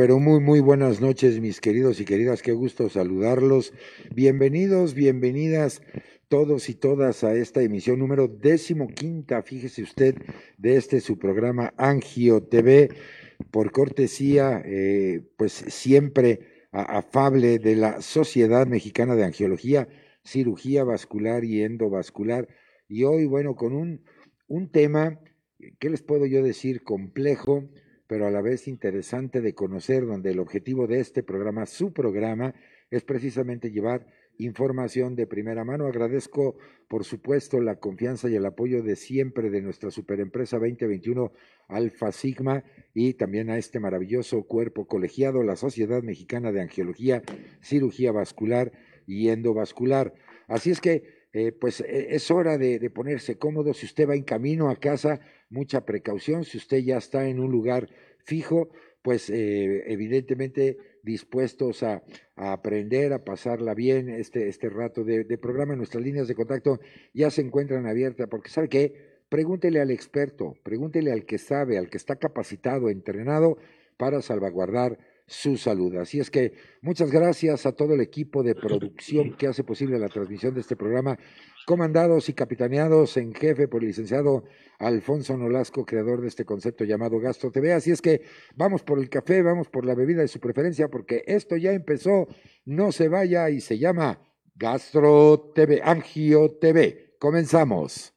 pero muy, muy buenas noches, mis queridos y queridas. Qué gusto saludarlos. Bienvenidos, bienvenidas todos y todas a esta emisión número décimo quinta, fíjese usted, de este su programa Angio TV, por cortesía, eh, pues siempre afable de la Sociedad Mexicana de Angiología, Cirugía Vascular y Endovascular. Y hoy, bueno, con un, un tema, ¿qué les puedo yo decir? Complejo, pero a la vez interesante de conocer, donde el objetivo de este programa, su programa, es precisamente llevar información de primera mano. Agradezco, por supuesto, la confianza y el apoyo de siempre de nuestra superempresa 2021 Alfa Sigma y también a este maravilloso cuerpo colegiado, la Sociedad Mexicana de Angiología, Cirugía Vascular y Endovascular. Así es que, eh, pues e, es hora de ponerse cómodo. Si usted va en camino a casa, mucha precaución. Si usted ya está en un lugar fijo, pues eh, evidentemente dispuestos a, aprender, a pasarla bien este, este rato de, programa. Nuestras líneas de contacto ya se encuentran abiertas, porque ¿sabe qué? Pregúntele al experto, pregúntele al que sabe, al que está capacitado, entrenado para salvaguardar su salud. Así es que muchas gracias a todo el equipo de producción que hace posible la transmisión de este programa, comandados y capitaneados en jefe por el licenciado Alfonso Nolasco, creador de este concepto llamado Gastro TV. Así es que vamos por el café, vamos por la bebida de su preferencia, porque esto ya empezó, no se vaya y se llama Gastro TV, Angio TV. Comenzamos.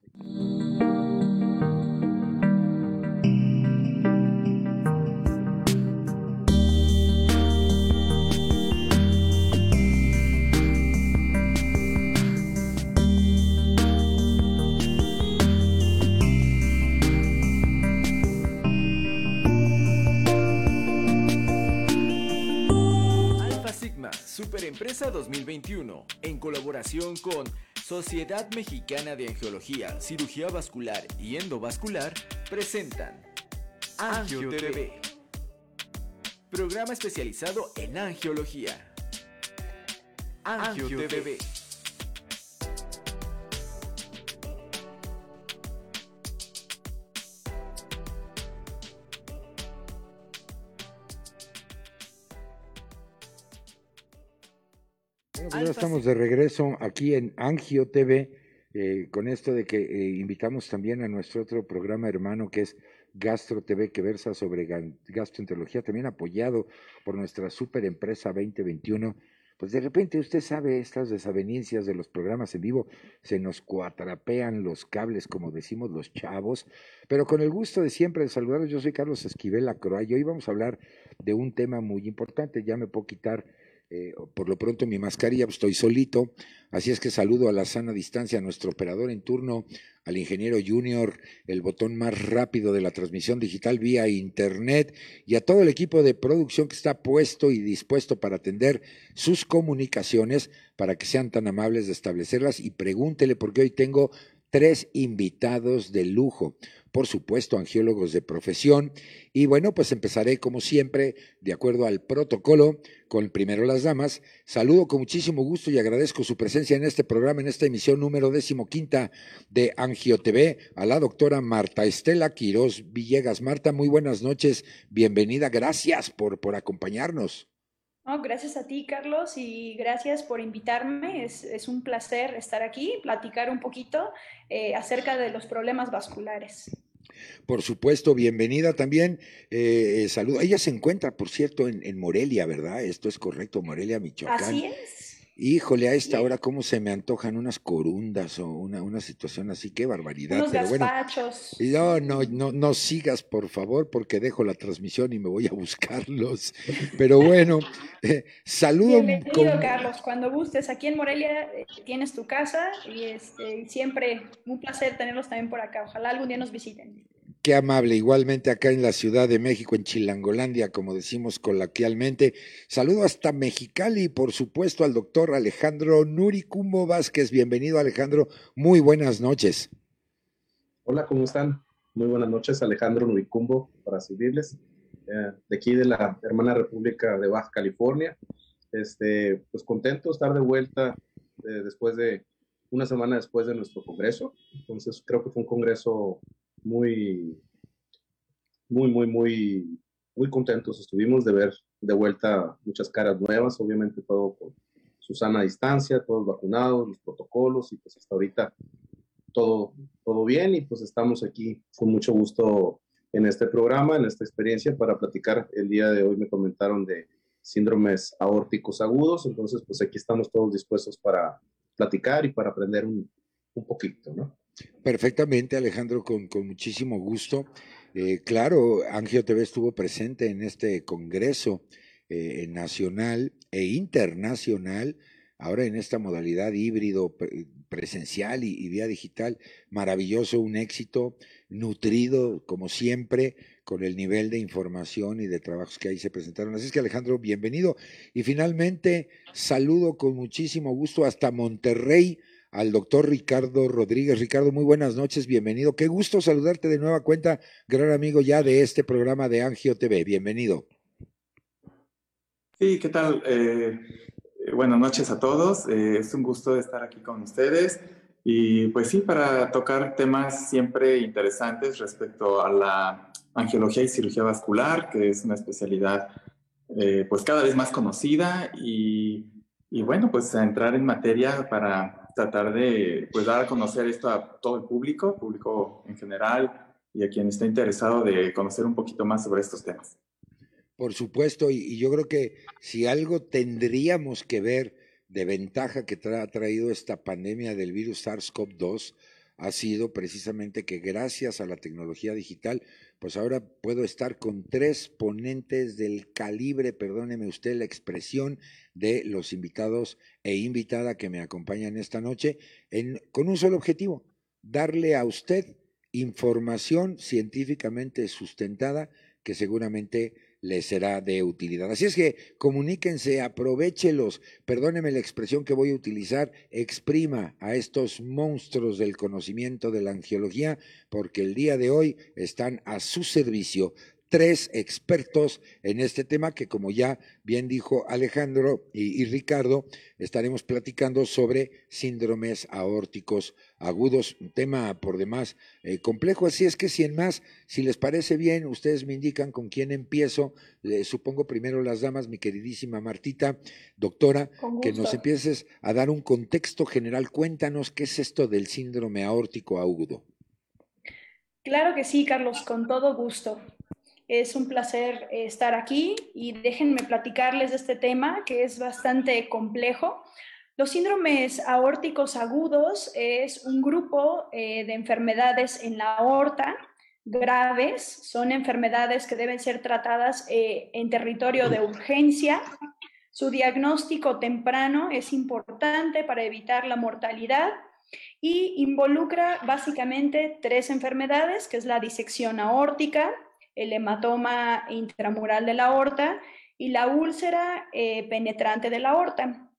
Empresa 2021, en colaboración con Sociedad Mexicana de Angiología, Cirugía Vascular y Endovascular, presentan Angio TV, programa especializado en angiología. Angio TV. Ya estamos de regreso aquí en Angio TV, eh, con esto de que eh, invitamos también a nuestro otro programa hermano que es Gastro TV, que versa sobre gastroenterología, también apoyado por nuestra super empresa 2021. Pues de repente usted sabe estas desavenencias de los programas en vivo, se nos cuatrapean los cables, como decimos los chavos, pero con el gusto de siempre de saludarlos, yo soy Carlos Esquivel Acroa y hoy vamos a hablar de un tema muy importante, ya me puedo quitar eh, por lo pronto mi mascarilla, pues, estoy solito, así es que saludo a la sana distancia a nuestro operador en turno, al ingeniero junior, el botón más rápido de la transmisión digital vía internet y a todo el equipo de producción que está puesto y dispuesto para atender sus comunicaciones, para que sean tan amables de establecerlas. Y pregúntele porque hoy tengo tres invitados de lujo por supuesto, angiólogos de profesión. Y bueno, pues empezaré como siempre, de acuerdo al protocolo, con primero las damas. Saludo con muchísimo gusto y agradezco su presencia en este programa, en esta emisión número decimoquinta de Angio TV, a la doctora Marta Estela Quiroz Villegas. Marta, muy buenas noches, bienvenida, gracias por, por acompañarnos. gracias a ti, Carlos, y gracias por invitarme. Es, un placer estar aquí, platicar un poquito eh, acerca de los problemas vasculares. Por supuesto, bienvenida también. Eh, eh, saludo. Ella se encuentra, por cierto, en, en, Morelia, ¿verdad? Esto es correcto, Morelia, Michoacán. Así es. Híjole, a esta hora cómo se me antojan unas corundas o una, una situación así, qué barbaridad. Unos pero gazpachos. no, no, no, no sigas, por favor, porque dejo la transmisión y me voy a buscarlos. Pero bueno, eh, saludo. Bienvenido, Carlos. Cuando gustes, aquí en Morelia eh, tienes tu casa y este, siempre un placer tenerlos también por acá. Ojalá algún día nos visiten. Qué amable, igualmente acá en la Ciudad de México, en Chilangolandia, como decimos coloquialmente. Saludo hasta Mexicali y por supuesto al doctor Alejandro Nuricumbo Vázquez. Bienvenido Alejandro, muy buenas noches. Hola, ¿cómo están? Muy buenas noches, Alejandro Nuricumbo, para servirles. Eh, de aquí de la hermana República de Baja California. Este, pues contento de estar de vuelta eh, después de una semana después de nuestro congreso. Entonces creo que fue un congreso muy, muy, muy, muy, muy contentos estuvimos de ver de vuelta muchas caras nuevas, obviamente todo con su sana distancia, todos vacunados, los protocolos y pues hasta ahorita todo, todo bien y pues estamos aquí con mucho gusto en este programa, en esta experiencia para platicar. El día de hoy me comentaron de síndromes aórticos agudos, entonces pues aquí estamos todos dispuestos para platicar y para aprender un, un poquito, ¿no? Perfectamente, Alejandro, con, con muchísimo gusto. Eh, claro, Angio TV estuvo presente en este Congreso eh, Nacional e Internacional, ahora en esta modalidad híbrido presencial y, vía digital, maravilloso, un éxito, nutrido como siempre, con el nivel de información y de trabajos que ahí se presentaron. Así es que Alejandro, bienvenido. Y finalmente, saludo con muchísimo gusto hasta Monterrey al doctor Ricardo Rodríguez. Ricardo, muy buenas noches, bienvenido. Qué gusto saludarte de nueva cuenta, gran amigo ya de este programa de Angio TV. Bienvenido. Sí, ¿qué tal? Eh, buenas noches a todos. Eh, es un gusto estar aquí con ustedes. Y pues sí, para tocar temas siempre interesantes respecto a la angiología y cirugía vascular, que es una especialidad eh, pues cada vez más conocida y, y bueno, pues a entrar en materia para tratar de pues, dar a conocer esto a todo el público, público en general y a quien está interesado de conocer un poquito más sobre estos temas. Por supuesto, y, yo creo que si algo tendríamos que ver de ventaja que ha traído esta pandemia del virus SARS-CoV-2 ha sido precisamente que gracias a la tecnología digital, pues ahora puedo estar con tres ponentes del calibre, perdóneme usted la expresión, de los invitados e invitada que me acompañan esta noche, con un solo objetivo, darle a usted información científicamente sustentada que seguramente les será de utilidad. Así es que comuníquense, aprovechelos, perdóneme la expresión que voy a utilizar, exprima a estos monstruos del conocimiento de la angiología, porque el día de hoy están a su servicio tres expertos en este tema que, como ya bien dijo Alejandro y, Ricardo, estaremos platicando sobre síndromes aórticos agudos, un tema por demás eh, complejo. Así es que, si en más, si les parece bien, ustedes me indican con quién empiezo. supongo primero las damas, mi queridísima Martita, doctora, que nos empieces a dar un contexto general. Cuéntanos qué es esto del síndrome aórtico agudo. Claro que sí, Carlos, con todo gusto. Es un placer eh, estar aquí y déjenme platicarles de este tema que es bastante complejo. Los síndromes aórticos agudos es un grupo eh, de enfermedades en la aorta graves, son enfermedades que deben ser tratadas eh, en territorio de urgencia. Su diagnóstico temprano es importante para evitar la mortalidad y involucra básicamente tres enfermedades, que es la disección aórtica, el hematoma intramural de la aorta y la úlcera eh, penetrante de la aorta.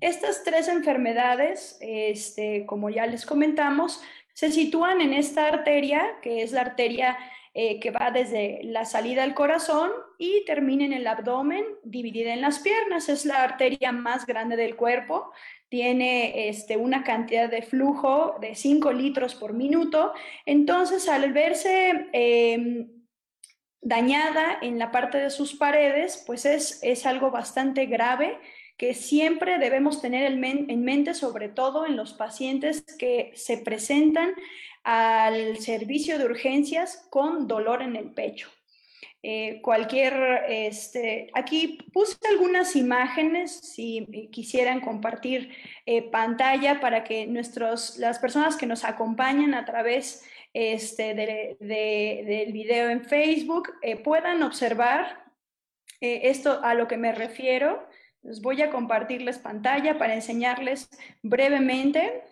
Estas tres enfermedades, este, como ya les comentamos, se sitúan en esta arteria, que es la arteria eh, que va desde la salida del corazón y termina en el abdomen, dividida en las piernas. Es la arteria más grande del cuerpo. Tiene este, una cantidad de flujo de 5 litros por minuto. Entonces, al verse em, dañada en la parte de sus paredes, pues es, es algo bastante grave que siempre debemos tener en mente, sobre todo en los pacientes que se presentan al servicio de urgencias con dolor en el pecho. Eh, cualquier, este, aquí puse algunas imágenes, si quisieran compartir eh, pantalla para que nuestros, las personas que nos acompañan a través este, del video en Facebook eh, puedan observar eh, esto a lo que me refiero. Les voy a compartirles pantalla para enseñarles brevemente.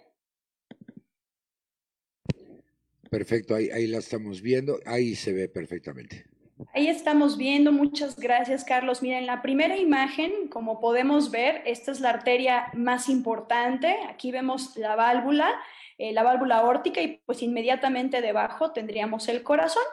Perfecto, ahí, ahí la estamos viendo, ahí se ve perfectamente. Ahí estamos viendo, muchas gracias Carlos. Miren, la primera imagen, como podemos ver, esta es la arteria más importante. Aquí vemos la válvula eh, la válvula aórtica y pues inmediatamente debajo tendríamos el corazón.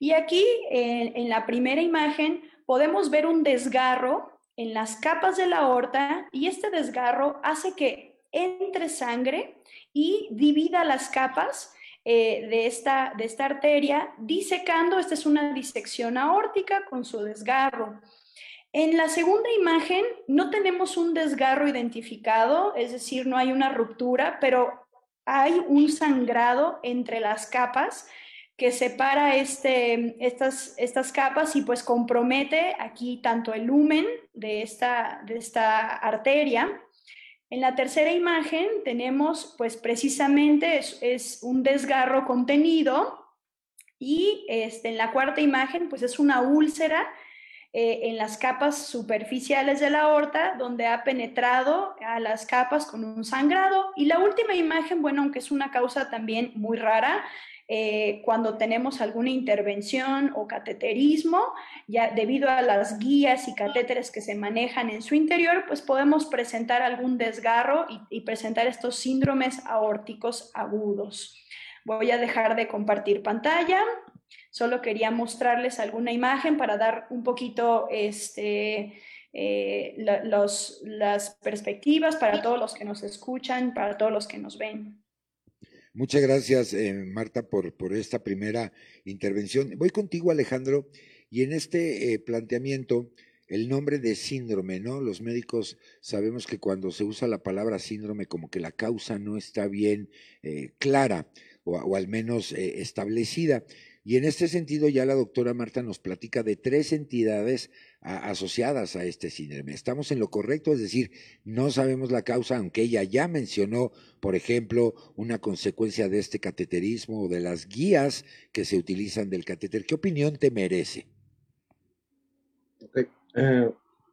Y aquí en la primera imagen podemos ver un desgarro en las capas de la aorta y este desgarro hace que entre sangre y divida las capas eh, de, esta, de esta arteria, disecando, esta es una disección aórtica con su desgarro. En la segunda imagen no tenemos un desgarro identificado, es decir, no hay una ruptura, pero hay un sangrado entre las capas que separa este, estas, estas capas y pues compromete aquí tanto el lumen de esta, de esta arteria. En la tercera imagen tenemos pues precisamente es, un desgarro contenido y este, en la cuarta imagen pues es una úlcera eh, en las capas superficiales de la aorta, donde ha penetrado a las capas con un sangrado. Y la última imagen, bueno, aunque es una causa también muy rara, eh, cuando tenemos alguna intervención o cateterismo, ya debido a las guías y catéteres que se manejan en su interior, pues podemos presentar algún desgarro y presentar estos síndromes aórticos agudos. Voy a dejar de compartir pantalla. Solo quería mostrarles alguna imagen para dar un poquito este, eh, las perspectivas para todos los que nos escuchan, para todos los que nos ven. Muchas gracias, eh, Marta, por, esta primera intervención. Voy contigo, Alejandro, y en este eh, planteamiento, el nombre de síndrome, ¿no? Los médicos sabemos que cuando se usa la palabra síndrome, como que la causa no está bien clara o, al menos establecida. Y en este sentido ya la doctora Marta nos platica de tres entidades asociadas a este síndrome. Estamos en lo correcto, es decir, no sabemos la causa, aunque ella ya mencionó, por ejemplo, una consecuencia de este cateterismo o de las guías que se utilizan del catéter. ¿Qué opinión te merece? Eh,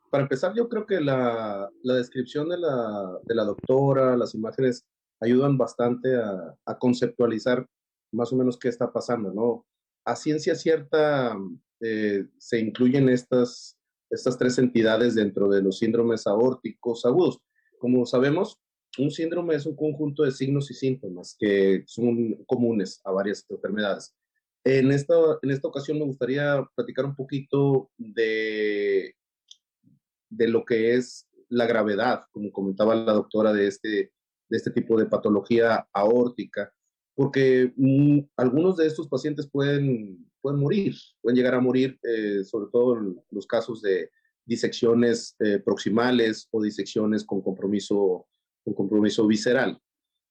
para empezar, yo creo que la, descripción de la, de la, doctora, las imágenes, ayudan bastante a conceptualizar más o menos qué está pasando, ¿no? A ciencia cierta eh, se incluyen estas, estas tres entidades dentro de los síndromes aórticos agudos. Como sabemos, un síndrome es un conjunto de signos y síntomas que son comunes a varias enfermedades. En esta, en esta ocasión me gustaría platicar un poquito de, de lo que es la gravedad, como comentaba la doctora, de este, de este tipo de patología aórtica porque mm, algunos de estos pacientes pueden, pueden morir, pueden llegar a morir, eh, sobre todo en los casos de disecciones eh, proximales o disecciones con compromiso, con compromiso visceral.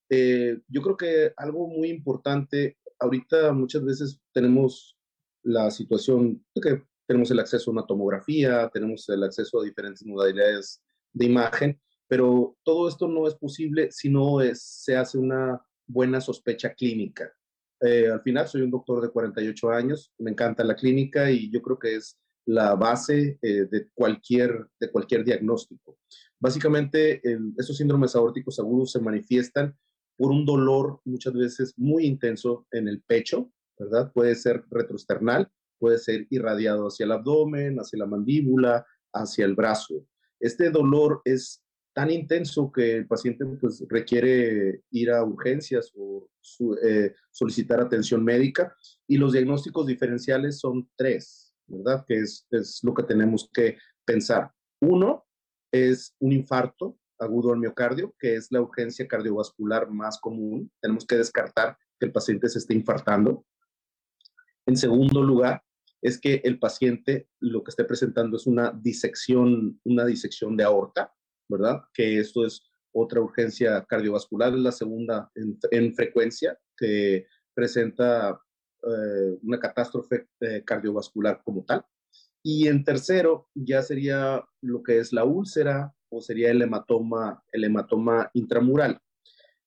Eh, yo creo que algo muy importante, ahorita muchas veces tenemos la situación de que tenemos el acceso a una tomografía, tenemos el acceso a diferentes modalidades de imagen, pero todo esto no es posible si no se hace una buena sospecha clínica. Eh, al final soy un doctor de 48 años, me encanta la clínica y yo creo que es la base eh, de, cualquier, de cualquier diagnóstico. Básicamente, estos síndromes aórticos agudos se manifiestan por un dolor muchas veces muy intenso en el pecho, ¿verdad? Puede ser retroesternal, puede ser irradiado hacia el abdomen, hacia la mandíbula, hacia el brazo. Este dolor es tan intenso que el paciente pues, requiere ir a urgencias o eh, solicitar atención médica. Y los diagnósticos diferenciales son tres, ¿verdad? Que es, es lo que tenemos que pensar. Uno es un infarto agudo al miocardio, que es la urgencia cardiovascular más común. Tenemos que descartar que el paciente se esté infartando. En segundo lugar, es que el paciente lo que esté presentando es una disección, una disección de aorta, ¿verdad? Que esto es otra urgencia cardiovascular, es la segunda en, frecuencia que presenta eh, una catástrofe eh, cardiovascular como tal. Y en tercero ya sería lo que es la úlcera o sería el hematoma, el hematoma intramural.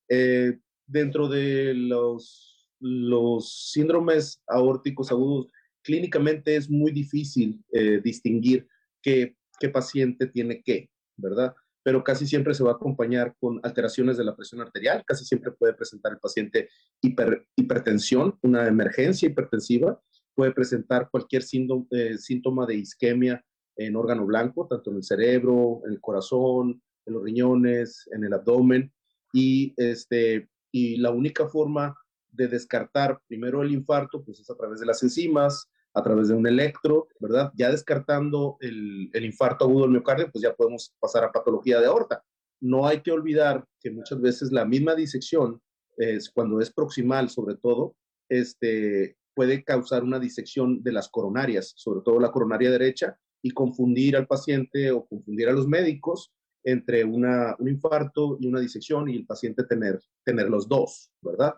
Eh, dentro de los, los síndromes aórticos agudos, clínicamente es muy difícil distinguir qué, qué paciente tiene qué, ¿verdad? Pero casi siempre se va a acompañar con alteraciones de la presión arterial, casi siempre puede presentar el paciente hipertensión, una emergencia hipertensiva, puede presentar cualquier eh, síntoma de isquemia en órgano blanco, tanto en el cerebro, en el corazón, en los riñones, en el abdomen, y, este, y la única forma de descartar primero el infarto, pues es a través de las enzimas, a través de un electro, ¿verdad? Ya descartando el, infarto agudo del miocardio, pues ya podemos pasar a patología de aorta. No hay que olvidar que muchas veces la misma disección, es, cuando es proximal sobre todo, este, puede causar una disección de las coronarias, sobre todo la coronaria derecha, y confundir al paciente o confundir a los médicos entre una, un infarto y una disección y el paciente tener, tener los dos, ¿verdad?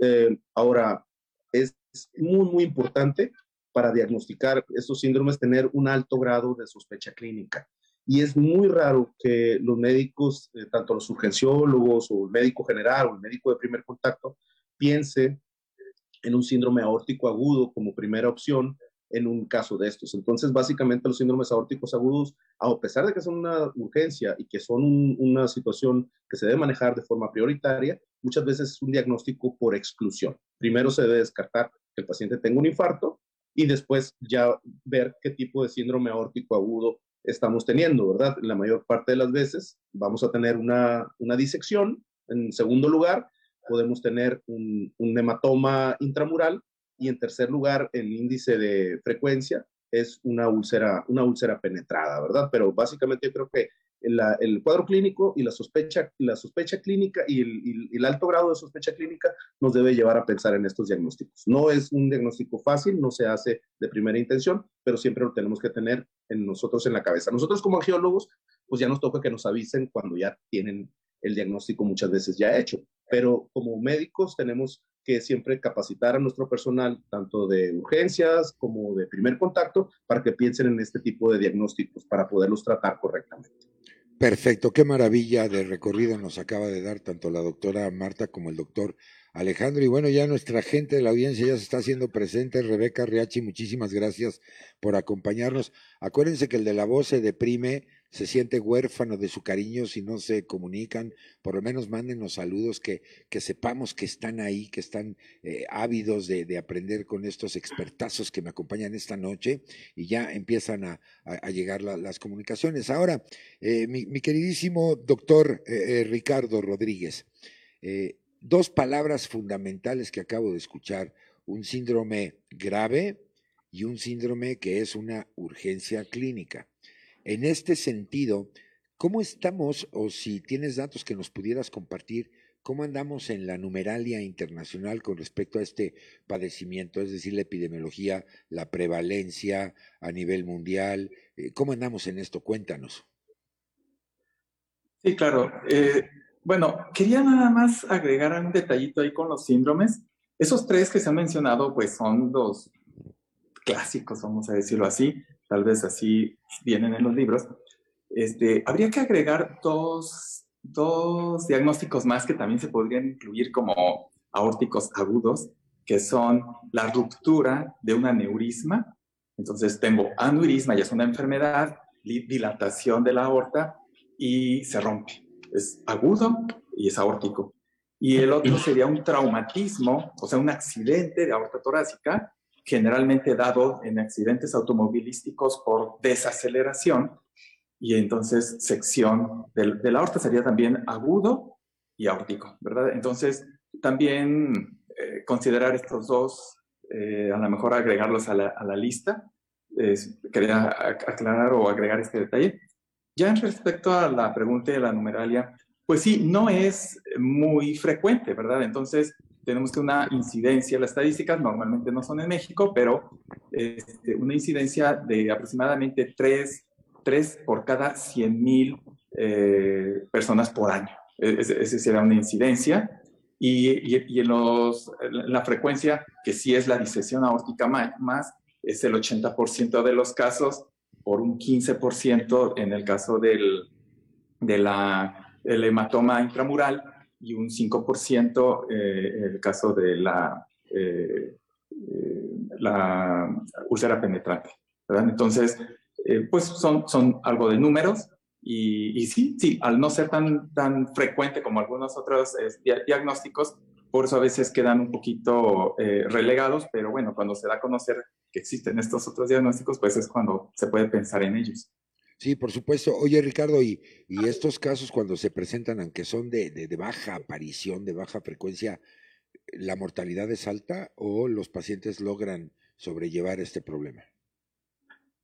Eh, ahora, es muy, muy importante para diagnosticar estos síndromes tener un alto grado de sospecha clínica. Y es muy raro que los médicos, eh, tanto los urgenciólogos o el médico general o el médico de primer contacto, piense en un síndrome aórtico agudo como primera opción en un caso de estos. Entonces, básicamente los síndromes aórticos agudos, a pesar de que son una urgencia y que son una situación que se debe manejar de forma prioritaria, muchas veces es un diagnóstico por exclusión. Primero se debe descartar que el paciente tenga un infarto y después ya ver qué tipo de síndrome aórtico agudo estamos teniendo, ¿verdad? La mayor parte de las veces vamos a tener una, una disección. En segundo lugar, podemos tener un, un hematoma intramural y en tercer lugar, el índice de frecuencia es una úlcera, una úlcera penetrada, ¿verdad? Pero básicamente yo creo que el cuadro clínico y la sospecha, la sospecha clínica y el, el, alto grado de sospecha clínica nos debe llevar a pensar en estos diagnósticos. No es un diagnóstico fácil, no se hace de primera intención, pero siempre lo tenemos que tener en nosotros en la cabeza. Nosotros como geólogos, pues ya nos toca que nos avisen cuando ya tienen el diagnóstico muchas veces ya hecho, pero como médicos tenemos que siempre capacitar a nuestro personal, tanto de urgencias como de primer contacto, para que piensen en este tipo de diagnósticos para poderlos tratar correctamente. Perfecto, qué maravilla de recorrido nos acaba de dar tanto la doctora Marta como el doctor Alejandro. Y bueno, ya nuestra gente de la audiencia ya se está haciendo presente. Rebeca Riachi, muchísimas gracias por acompañarnos. Acuérdense que el de la voz se deprime, se siente huérfano de su cariño si no se comunican. Por lo menos mándenos saludos, que, que sepamos que están ahí, que están eh, ávidos de, de, aprender con estos expertazos que me acompañan esta noche y ya empiezan a, a, llegar la, las comunicaciones. Ahora, eh, mi, mi, queridísimo doctor eh, eh Ricardo Rodríguez, eh, dos palabras fundamentales que acabo de escuchar, un síndrome grave y un síndrome que es una urgencia clínica. En este sentido, ¿cómo estamos, o si tienes datos que nos pudieras compartir, cómo andamos en la numeralia internacional con respecto a este padecimiento, es decir, la epidemiología, la prevalencia a nivel mundial? Eh, ¿Cómo andamos en esto? Cuéntanos. Sí, claro. Eh, bueno, quería nada más agregar un detallito ahí con los síndromes. Esos tres que se han mencionado, pues son los clásicos, vamos a decirlo así, tal vez así vienen en los libros. Este, habría que agregar dos, dos diagnósticos más que también se podrían incluir como aórticos agudos, que son la ruptura de un aneurisma. Entonces tengo aneurisma, ya es una enfermedad, dilatación de la aorta y se rompe es agudo y es aórtico. Y el otro sería un traumatismo, o sea, un accidente de aorta torácica, generalmente dado en accidentes automovilísticos por desaceleración, y entonces sección de, la aorta sería también agudo y aórtico, ¿verdad? Entonces, también eh, considerar estos dos, eh, a lo mejor agregarlos a la, a la lista. quería aclarar o agregar este detalle. Ya en respecto a la pregunta de la numeralia, pues sí, no es muy frecuente, ¿verdad? Entonces, tenemos que una incidencia, las estadísticas normalmente no son en México, pero este, una incidencia de aproximadamente 3, 3 por cada 100 mil eh, personas por año. E, esa será una incidencia. Y, y, y, en, los, la frecuencia, que sí es la disección aórtica más, es el 80% de los casos por un 15% en el caso del de la, el hematoma intramural y un 5% eh, en el caso de la, eh, eh, la úlcera penetrante. ¿verdad? Entonces, eh, pues son, son algo de números y, y, sí, sí, al no ser tan, tan frecuente como algunos otros diagnósticos, por eso a veces quedan un poquito eh, relegados, pero bueno, cuando se da a conocer que existen estos otros diagnósticos, pues es cuando se puede pensar en ellos. Sí, por supuesto. Oye, Ricardo, y, y estos casos cuando se presentan, aunque son de, de, de, baja aparición, de baja frecuencia, ¿la mortalidad es alta o los pacientes logran sobrellevar este problema?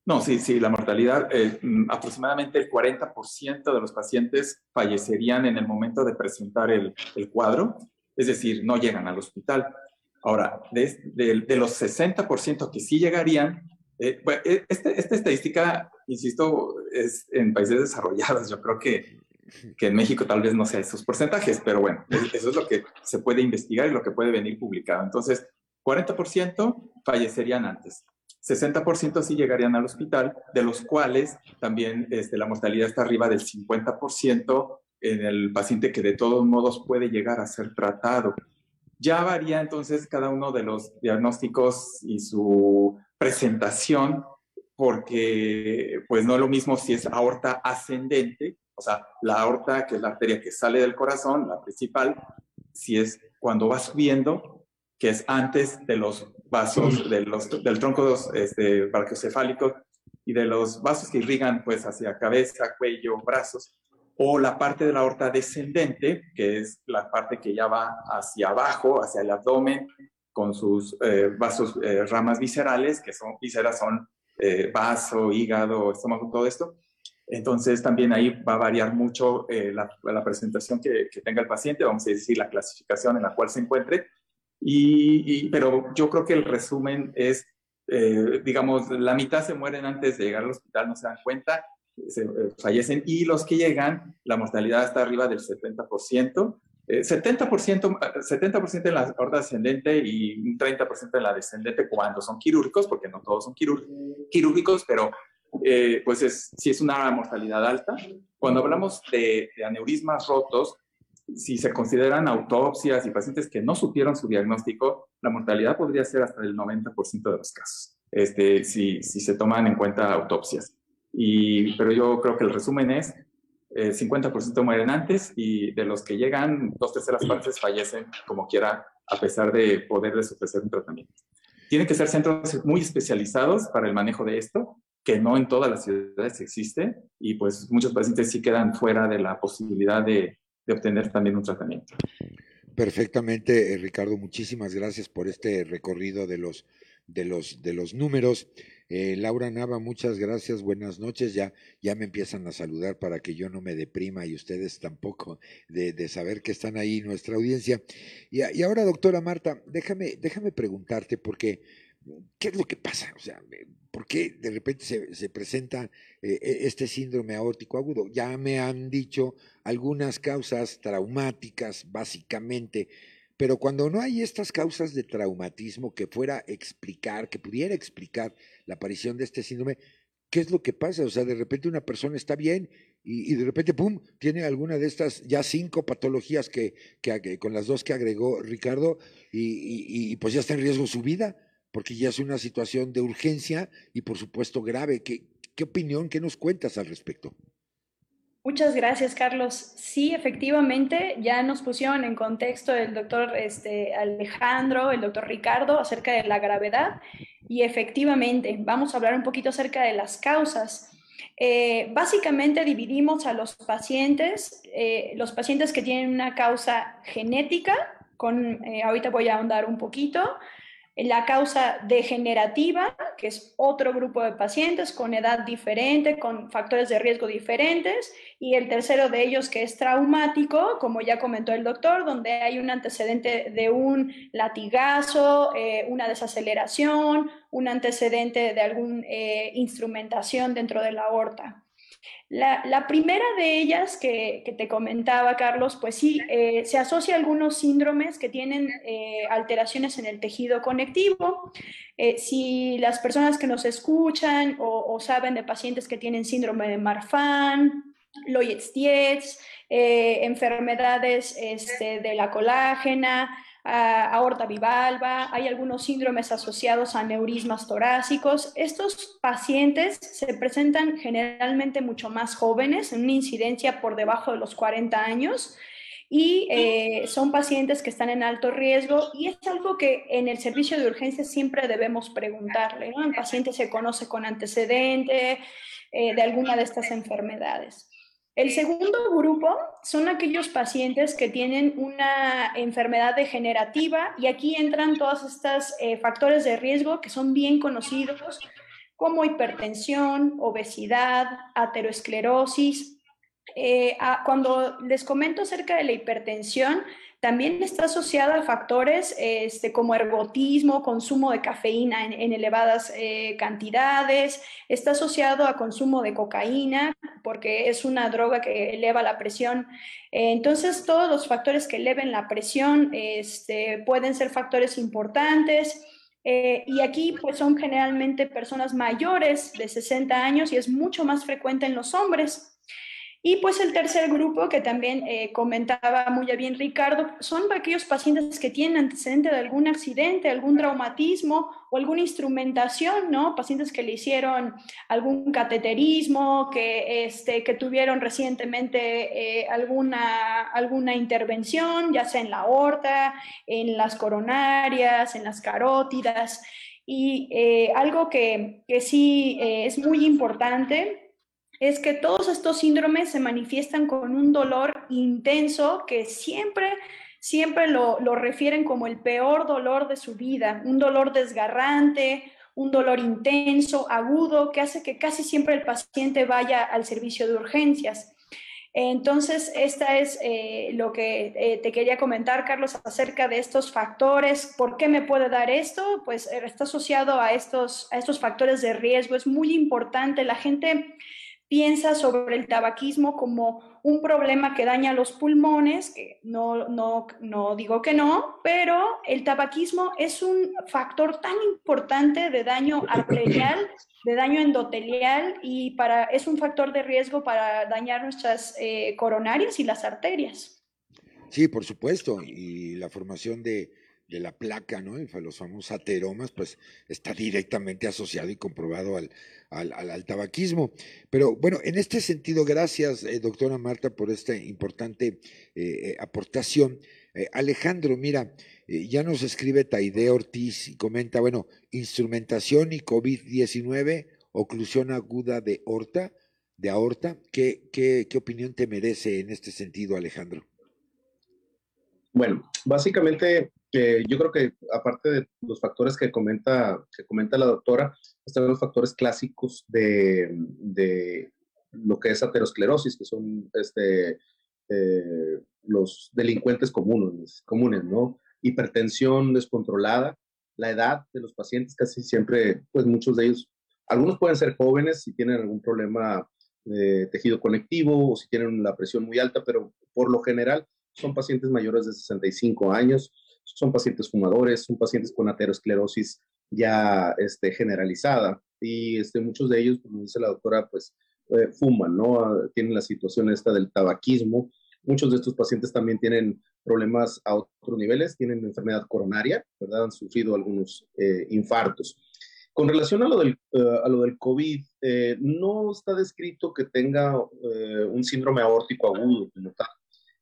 No, sí, sí, la mortalidad, eh, aproximadamente el 40% de los pacientes fallecerían en el momento de presentar el, el cuadro es decir, no llegan al hospital. Ahora, de, de, de los 60% que sí llegarían, Eh, eh, este, esta estadística, insisto, es en países desarrollados. Yo creo que, que en México tal vez no sea esos porcentajes, pero bueno, eso es lo que se puede investigar y lo que puede venir publicado. Entonces, 40% fallecerían antes. 60% sí llegarían al hospital, de los cuales también este, la mortalidad está arriba del 50% en el paciente que de todos modos puede llegar a ser tratado. Ya varía entonces cada uno de los diagnósticos y su presentación, porque pues no es lo mismo si es aorta ascendente, o sea, la aorta, que es la arteria que sale del corazón, la principal, si es cuando va subiendo, que es antes de los vasos, de los, del tronco este, brachiocefálico y de los vasos que irrigan pues hacia cabeza, cuello, brazos, o la parte de la aorta descendente, que es la parte que ya va hacia abajo, hacia el abdomen, con sus eh, vasos, eh, ramas viscerales, que son vísceras, son eh, vaso, hígado, estómago, todo esto. Entonces también ahí va a variar mucho la, la, presentación que, tenga el paciente, vamos a decir la clasificación en la cual se encuentre. Y, pero yo creo que el resumen es, digamos, la mitad se mueren antes de llegar al hospital, no se dan cuenta, se, eh, fallecen y los que llegan, la mortalidad está arriba del 70%. 70%, 70 en la aorta ascendente y un 30% en la descendente cuando son quirúrgicos, porque no todos son quirúrgicos, pero eh, pues es, sí es una mortalidad alta. Cuando hablamos de, de, aneurismas rotos, si se consideran autopsias y pacientes que no supieron su diagnóstico, la mortalidad podría ser hasta el 90% de los casos, este, si, si se toman en cuenta autopsias. Y, pero yo creo que el resumen es, el 50% mueren antes y de los que llegan, dos terceras partes fallecen como quiera, a pesar de poderles ofrecer un tratamiento. Tienen que ser centros muy especializados para el manejo de esto, que no en todas las ciudades existe, y pues muchos pacientes sí quedan fuera de la posibilidad de, de obtener también un tratamiento. Perfectamente, eh, Ricardo, muchísimas gracias por este recorrido de los, de los, de los números. Eh, Laura Nava, muchas gracias, buenas noches. Ya, ya me empiezan a saludar para que yo no me deprima y ustedes tampoco de, de saber que están ahí nuestra audiencia. Y, ahora, doctora Marta, déjame, déjame preguntarte, porque ¿qué es lo que pasa? O sea, ¿por qué de repente se, se presenta eh, e, este síndrome aórtico agudo? Ya me han dicho algunas causas traumáticas, básicamente pero cuando no hay estas causas de traumatismo que fuera explicar, que pudiera explicar la aparición de este síndrome, ¿qué es lo que pasa? O sea, de repente una persona está bien y, de repente, ¡pum!, tiene alguna de estas ya cinco patologías que, que con las dos que agregó Ricardo y, y, pues ya está en riesgo su vida, porque ya es una situación de urgencia y por supuesto grave. ¿Qué, qué opinión, qué nos cuentas al respecto? Muchas gracias, Carlos. Sí, efectivamente, ya nos pusieron en contexto el doctor este, Alejandro, el doctor Ricardo, acerca de la gravedad. Y efectivamente, vamos a hablar un poquito acerca de las causas. Eh, básicamente dividimos a los pacientes, eh, los pacientes que tienen una causa genética, con, eh, ahorita voy a ahondar un poquito, la causa degenerativa, que es otro grupo de pacientes con edad diferente, con factores de riesgo diferentes, y el tercero de ellos que es traumático, como ya comentó el doctor, donde hay un antecedente de un latigazo, eh, una desaceleración, un antecedente de alguna eh, instrumentación dentro de la aorta. La, primera de ellas que, te comentaba, Carlos, pues sí, eh, se asocia a algunos síndromes que tienen eh, alteraciones en el tejido conectivo. Eh, si las personas que nos escuchan o, saben de pacientes que tienen síndrome de Marfan, Loyetz-Dietz, enfermedades este, de la colágena, aorta bivalva, hay algunos síndromes asociados a neurismas torácicos. Estos pacientes se presentan generalmente mucho más jóvenes, en una incidencia por debajo de los 40 años y eh, son pacientes que están en alto riesgo y es algo que en el servicio de urgencia siempre debemos preguntarle. ¿no? El paciente se conoce con antecedente eh, de alguna de estas enfermedades. El segundo grupo son aquellos pacientes que tienen una enfermedad degenerativa y aquí entran todos estos eh, factores de riesgo que son bien conocidos como hipertensión, obesidad, aterosclerosis. Eh, cuando les comento acerca de la hipertensión, también está asociada a factores este, como ergotismo, consumo de cafeína en, elevadas eh, cantidades, está asociado a consumo de cocaína, porque es una droga que eleva la presión. entonces, todos los factores que eleven la presión este, pueden ser factores importantes. Eh, y aquí pues son generalmente personas mayores de 60 años y es mucho más frecuente en los hombres. Y pues el tercer grupo que también eh, comentaba muy bien Ricardo, son aquellos pacientes que tienen antecedente de algún accidente, algún traumatismo o alguna instrumentación, ¿no? Pacientes que le hicieron algún cateterismo, que, este, que tuvieron recientemente eh, alguna, alguna intervención, ya sea en la aorta, en las coronarias, en las carótidas. Y eh, algo que, que sí es muy importante es que todos estos síndromes se manifiestan con un dolor intenso que siempre, siempre lo, refieren como el peor dolor de su vida, un dolor desgarrante, un dolor intenso, agudo, que hace que casi siempre el paciente vaya al servicio de urgencias. Entonces, esta es eh, lo que eh, te quería comentar, Carlos, acerca de estos factores. ¿Por qué me puede dar esto? Pues eh, está asociado a estos, a estos factores de riesgo. Es muy importante. La gente piensa sobre el tabaquismo como un problema que daña los pulmones, que no, no, no digo que no, pero el tabaquismo es un factor tan importante de daño arterial, de daño endotelial y para, es un factor de riesgo para dañar nuestras eh, coronarias y las arterias. Sí, por supuesto, y la formación de, de la placa, ¿no? Los famosos ateromas, pues está directamente asociado y comprobado al, al, tabaquismo. Pero bueno, en este sentido, gracias, eh, doctora Marta, por esta importante eh, eh, aportación. Alejandro, mira, ya nos escribe Taide Ortiz y comenta, bueno, instrumentación y COVID-19, oclusión aguda de aorta, de aorta. ¿Qué, qué, ¿Qué opinión te merece en este sentido, Alejandro? Bueno, básicamente yo creo que aparte de los factores que comenta, que comenta la doctora, están los factores clásicos de, de lo que es aterosclerosis, que son este, eh, los delincuentes comunes, comunes, ¿no? Hipertensión descontrolada, la edad de los pacientes, casi siempre, pues muchos de ellos, algunos pueden ser jóvenes si tienen algún problema de tejido conectivo o si tienen la presión muy alta, pero por lo general son pacientes mayores de 65 años, son pacientes fumadores, son pacientes con aterosclerosis ya este, generalizada y este, muchos de ellos, como dice la doctora, pues eh, fuman, ¿no? Ah, tienen la situación esta del tabaquismo. Muchos de estos pacientes también tienen problemas a otros niveles, tienen enfermedad coronaria. Han sufrido algunos eh, infartos. Con relación a lo del, eh, a lo del COVID, no está descrito que tenga un síndrome aórtico agudo como tal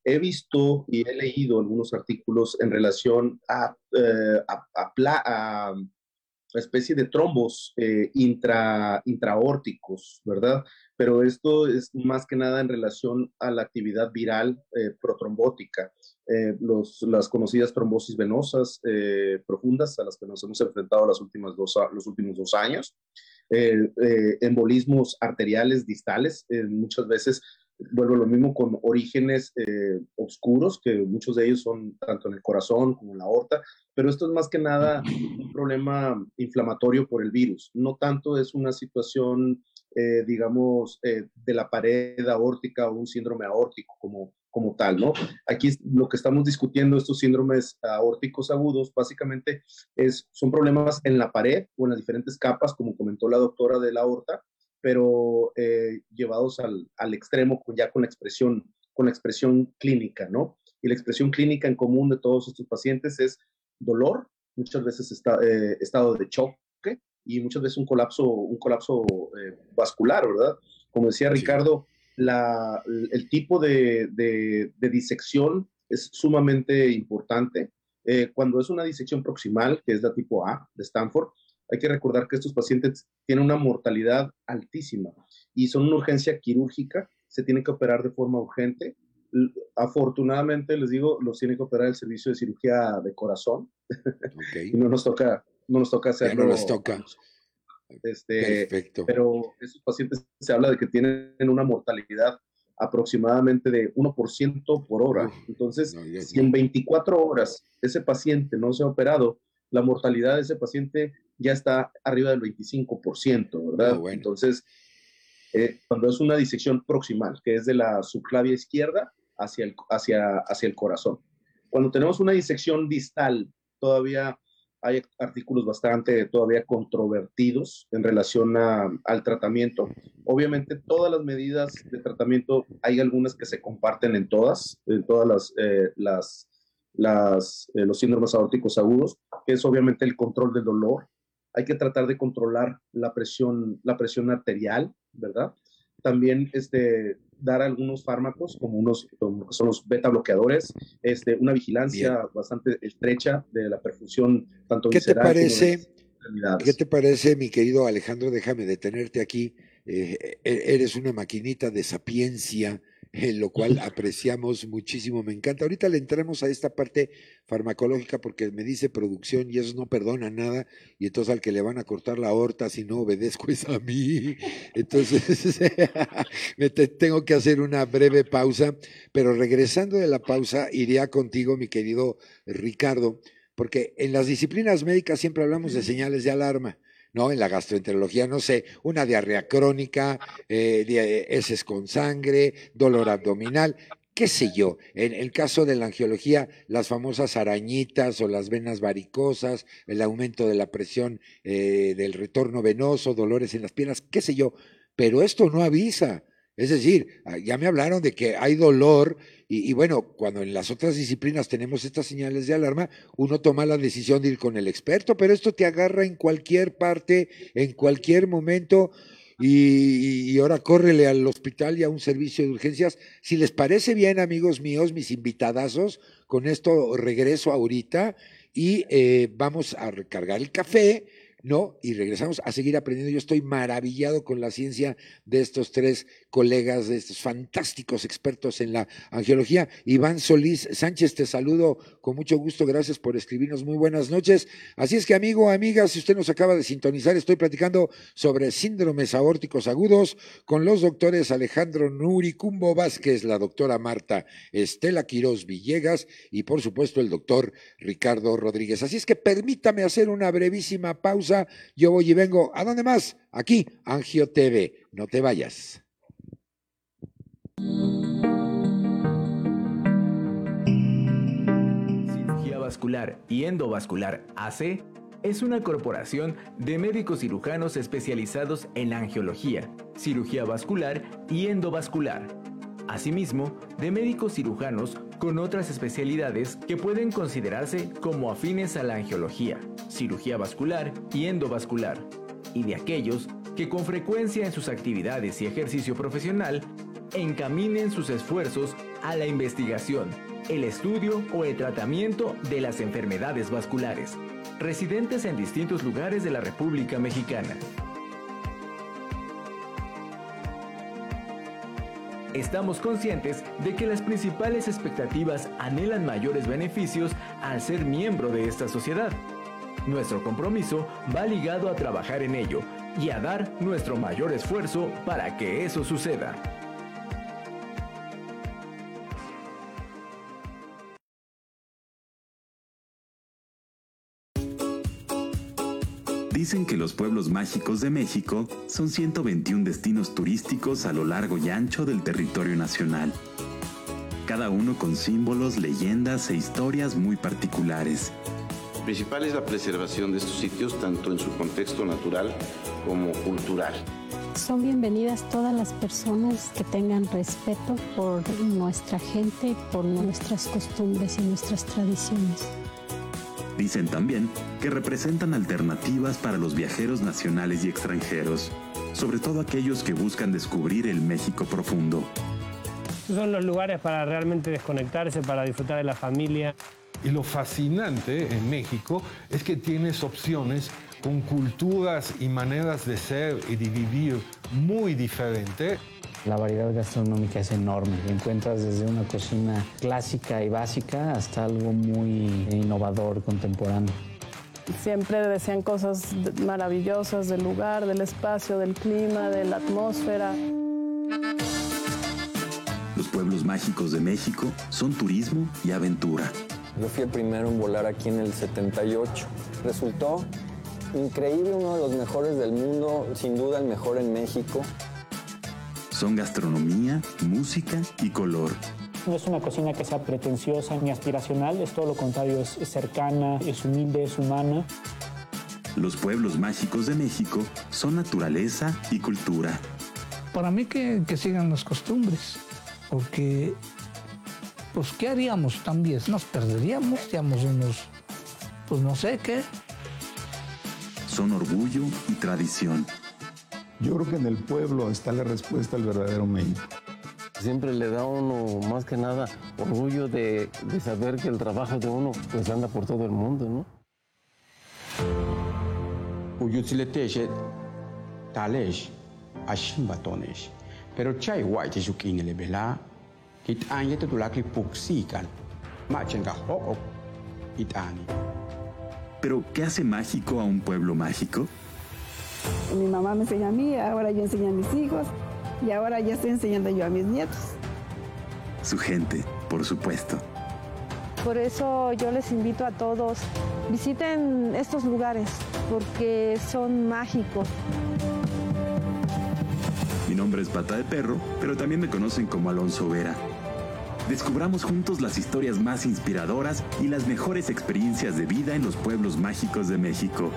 he visto y he leído algunos artículos en relación a, eh, a, especie de trombos eh, intra, intraórticos, ¿verdad? Pero esto es más que nada en relación a la actividad viral eh, protrombótica, los, las conocidas trombosis venosas profundas a las que nos hemos enfrentado los últimos dos años, embolismos arteriales distales, muchas veces vuelvo lo mismo con orígenes eh, oscuros, que muchos de ellos son tanto en el corazón como en la aorta, pero esto es más que nada un problema inflamatorio por el virus, no tanto es una situación, eh, digamos, eh, de la pared aórtica o un síndrome aórtico como, como tal, ¿no? Aquí lo que estamos discutiendo, estos síndromes aórticos agudos, básicamente es, son problemas en la pared o en las diferentes capas, como comentó la doctora de la aorta, pero eh, llevados al, al, extremo ya con la, expresión, con la expresión clínica, ¿no? Y la expresión clínica en común de todos estos pacientes es dolor, muchas veces está, eh, estado de choque y muchas veces un colapso, un colapso eh, vascular, ¿verdad? Como decía Ricardo, la, el tipo de, de, de, disección es sumamente importante. cuando es una disección proximal, que es la tipo A de Stanford, hay que recordar que estos pacientes tienen una mortalidad altísima y son una urgencia quirúrgica, se tienen que operar de forma urgente. Afortunadamente, les digo, los tiene que operar el servicio de cirugía de corazón. y no nos toca, no nos toca hacerlo. no nos toca. Este, Perfecto. Pero esos pacientes se habla de que tienen una mortalidad aproximadamente de 1% por hora. Entonces, si en 24 horas ese paciente no se ha operado, la mortalidad de ese paciente ya está arriba del 25%, ¿verdad? Entonces, eh, cuando es una disección proximal, que es de la subclavia izquierda hacia el, hacia, hacia el corazón. Cuando tenemos una disección distal, todavía hay artículos bastante todavía controvertidos en relación al tratamiento. Obviamente todas las medidas de tratamiento, hay algunas que se comparten en todas, en todas las, eh, las, las eh, los síndromes aórticos agudos, que es obviamente el control del dolor. Hay que tratar de controlar la presión, la presión arterial, ¿verdad? También este, dar algunos fármacos, como unos son los beta bloqueadores, este, una vigilancia bastante estrecha de la perfusión, tanto ¿Qué te parece? ¿Qué te parece, mi querido Alejandro? Déjame detenerte aquí. Eh, e-, eres una maquinita de sapiencia en lo cual apreciamos muchísimo. Me encanta. Ahorita le entramos a esta parte farmacológica porque me dice producción y eso no perdona nada y entonces al que le van a cortar la horta si no obedezco es a mí. Entonces me tengo que hacer una breve pausa, pero regresando de la pausa iría contigo, mi querido Ricardo, porque en las disciplinas médicas siempre hablamos de señales de alarma. ¿No? En la gastroenterología, no sé, una diarrea crónica, eh, heces con sangre, dolor abdominal, qué sé yo. En el caso de la angiología, las famosas arañitas o las venas varicosas, el aumento de la presión eh, del retorno venoso, dolores en las piernas, qué sé yo. Pero esto no avisa. Es decir, ah, ya me hablaron de que hay dolor y, bueno, cuando en las otras disciplinas tenemos estas señales de alarma, uno toma la decisión de ir con el experto, pero esto te agarra en cualquier parte, en cualquier momento. Y, ahora córrele al hospital y a un servicio de urgencias. Si les parece bien, amigos míos, mis invitadazos, con esto regreso ahorita y eh, vamos a recargar el café ¿no? Y regresamos a seguir aprendiendo. Yo estoy maravillado con la ciencia de estos tres colegas, estos fantásticos expertos en la angiología. Iván Solís Sánchez, te saludo con mucho gusto. Gracias por escribirnos. Muy buenas noches. Así es que, amigo, amiga, si usted nos acaba de sintonizar, estoy platicando sobre síndromes aórticos agudos con los doctores Alejandro Nuricumbo Vázquez, la doctora Marta Estela Quirós Villegas y, por supuesto, el doctor Ricardo Rodríguez. Así es que permítame hacer una brevísima pausa yo voy y vengo. ¿A dónde más? Aquí, Angio TV. No te vayas. Cirugía Vascular y Endovascular AC es una corporación de médicos cirujanos especializados en angiología, cirugía vascular y endovascular. Asimismo, de médicos cirujanos con otras especialidades que pueden considerarse como afines a la angiología, cirugía vascular y endovascular, y de aquellos que con frecuencia en sus actividades y ejercicio profesional encaminen sus esfuerzos a la investigación, el estudio o el tratamiento de las enfermedades vasculares, residentes en distintos lugares de la República Mexicana. Estamos conscientes de que las principales expectativas anhelan mayores beneficios al ser miembro de esta sociedad. Nuestro compromiso va ligado a trabajar en ello y a dar nuestro mayor esfuerzo para que eso suceda. Dicen que los pueblos mágicos de México son 121 destinos turísticos a lo largo y ancho del territorio nacional. Cada uno con símbolos, leyendas e historias muy particulares. Lo principal es la preservación de estos sitios tanto en su contexto natural como cultural. Son bienvenidas todas las personas que tengan respeto por nuestra gente, por nuestras costumbres y nuestras tradiciones. Dicen también que representan alternativas para los viajeros nacionales y extranjeros, sobre todo aquellos que buscan descubrir el México profundo. Son los lugares para realmente desconectarse, para disfrutar de la familia. Y lo fascinante en México es que tienes opciones con culturas y maneras de ser y de vivir muy diferentes. La variedad gastronómica es enorme. Encuentras desde una cocina clásica y básica hasta algo muy innovador, contemporáneo. Siempre decían cosas maravillosas del lugar, del espacio, del clima, de la atmósfera. pueblos mágicos de México son turismo y aventura. Yo fui el primero en volar aquí en el 78. Resultó increíble, uno de los mejores del mundo, sin duda el mejor en México. Son gastronomía, música y color. No es una cocina que sea pretenciosa ni aspiracional, es todo lo contrario, es, cercana, es humilde, es humana. Los pueblos mágicos de México son naturaleza y cultura. Para mí que, que sigan las costumbres, porque pues ¿qué haríamos también? Nos perderíamos, seríamos unos, pues no sé qué. Son orgullo y tradición. Yo creo que en el pueblo está la respuesta al verdadero México. Siempre le da a uno, más que nada, orgullo de, de saber que el trabajo de uno pues anda por todo el mundo, ¿no? Talesh ashimba tonesh. Pero chai wai te sukine le bela kit anye te tulakli puksikan. Machenga hook itani. Pero, ¿qué hace mágico a un pueblo mágico? Mi mamá me enseña a mí, ahora yo enseño a mis hijos y ahora ya estoy enseñando yo a mis nietos. Su gente, por supuesto. Por eso yo les invito a todos, visiten estos lugares porque son mágicos. Mi nombre es Pata de Perro, pero también me conocen como Alonso Vera. Descubramos juntos las historias más inspiradoras y las mejores experiencias de vida en los pueblos mágicos de México.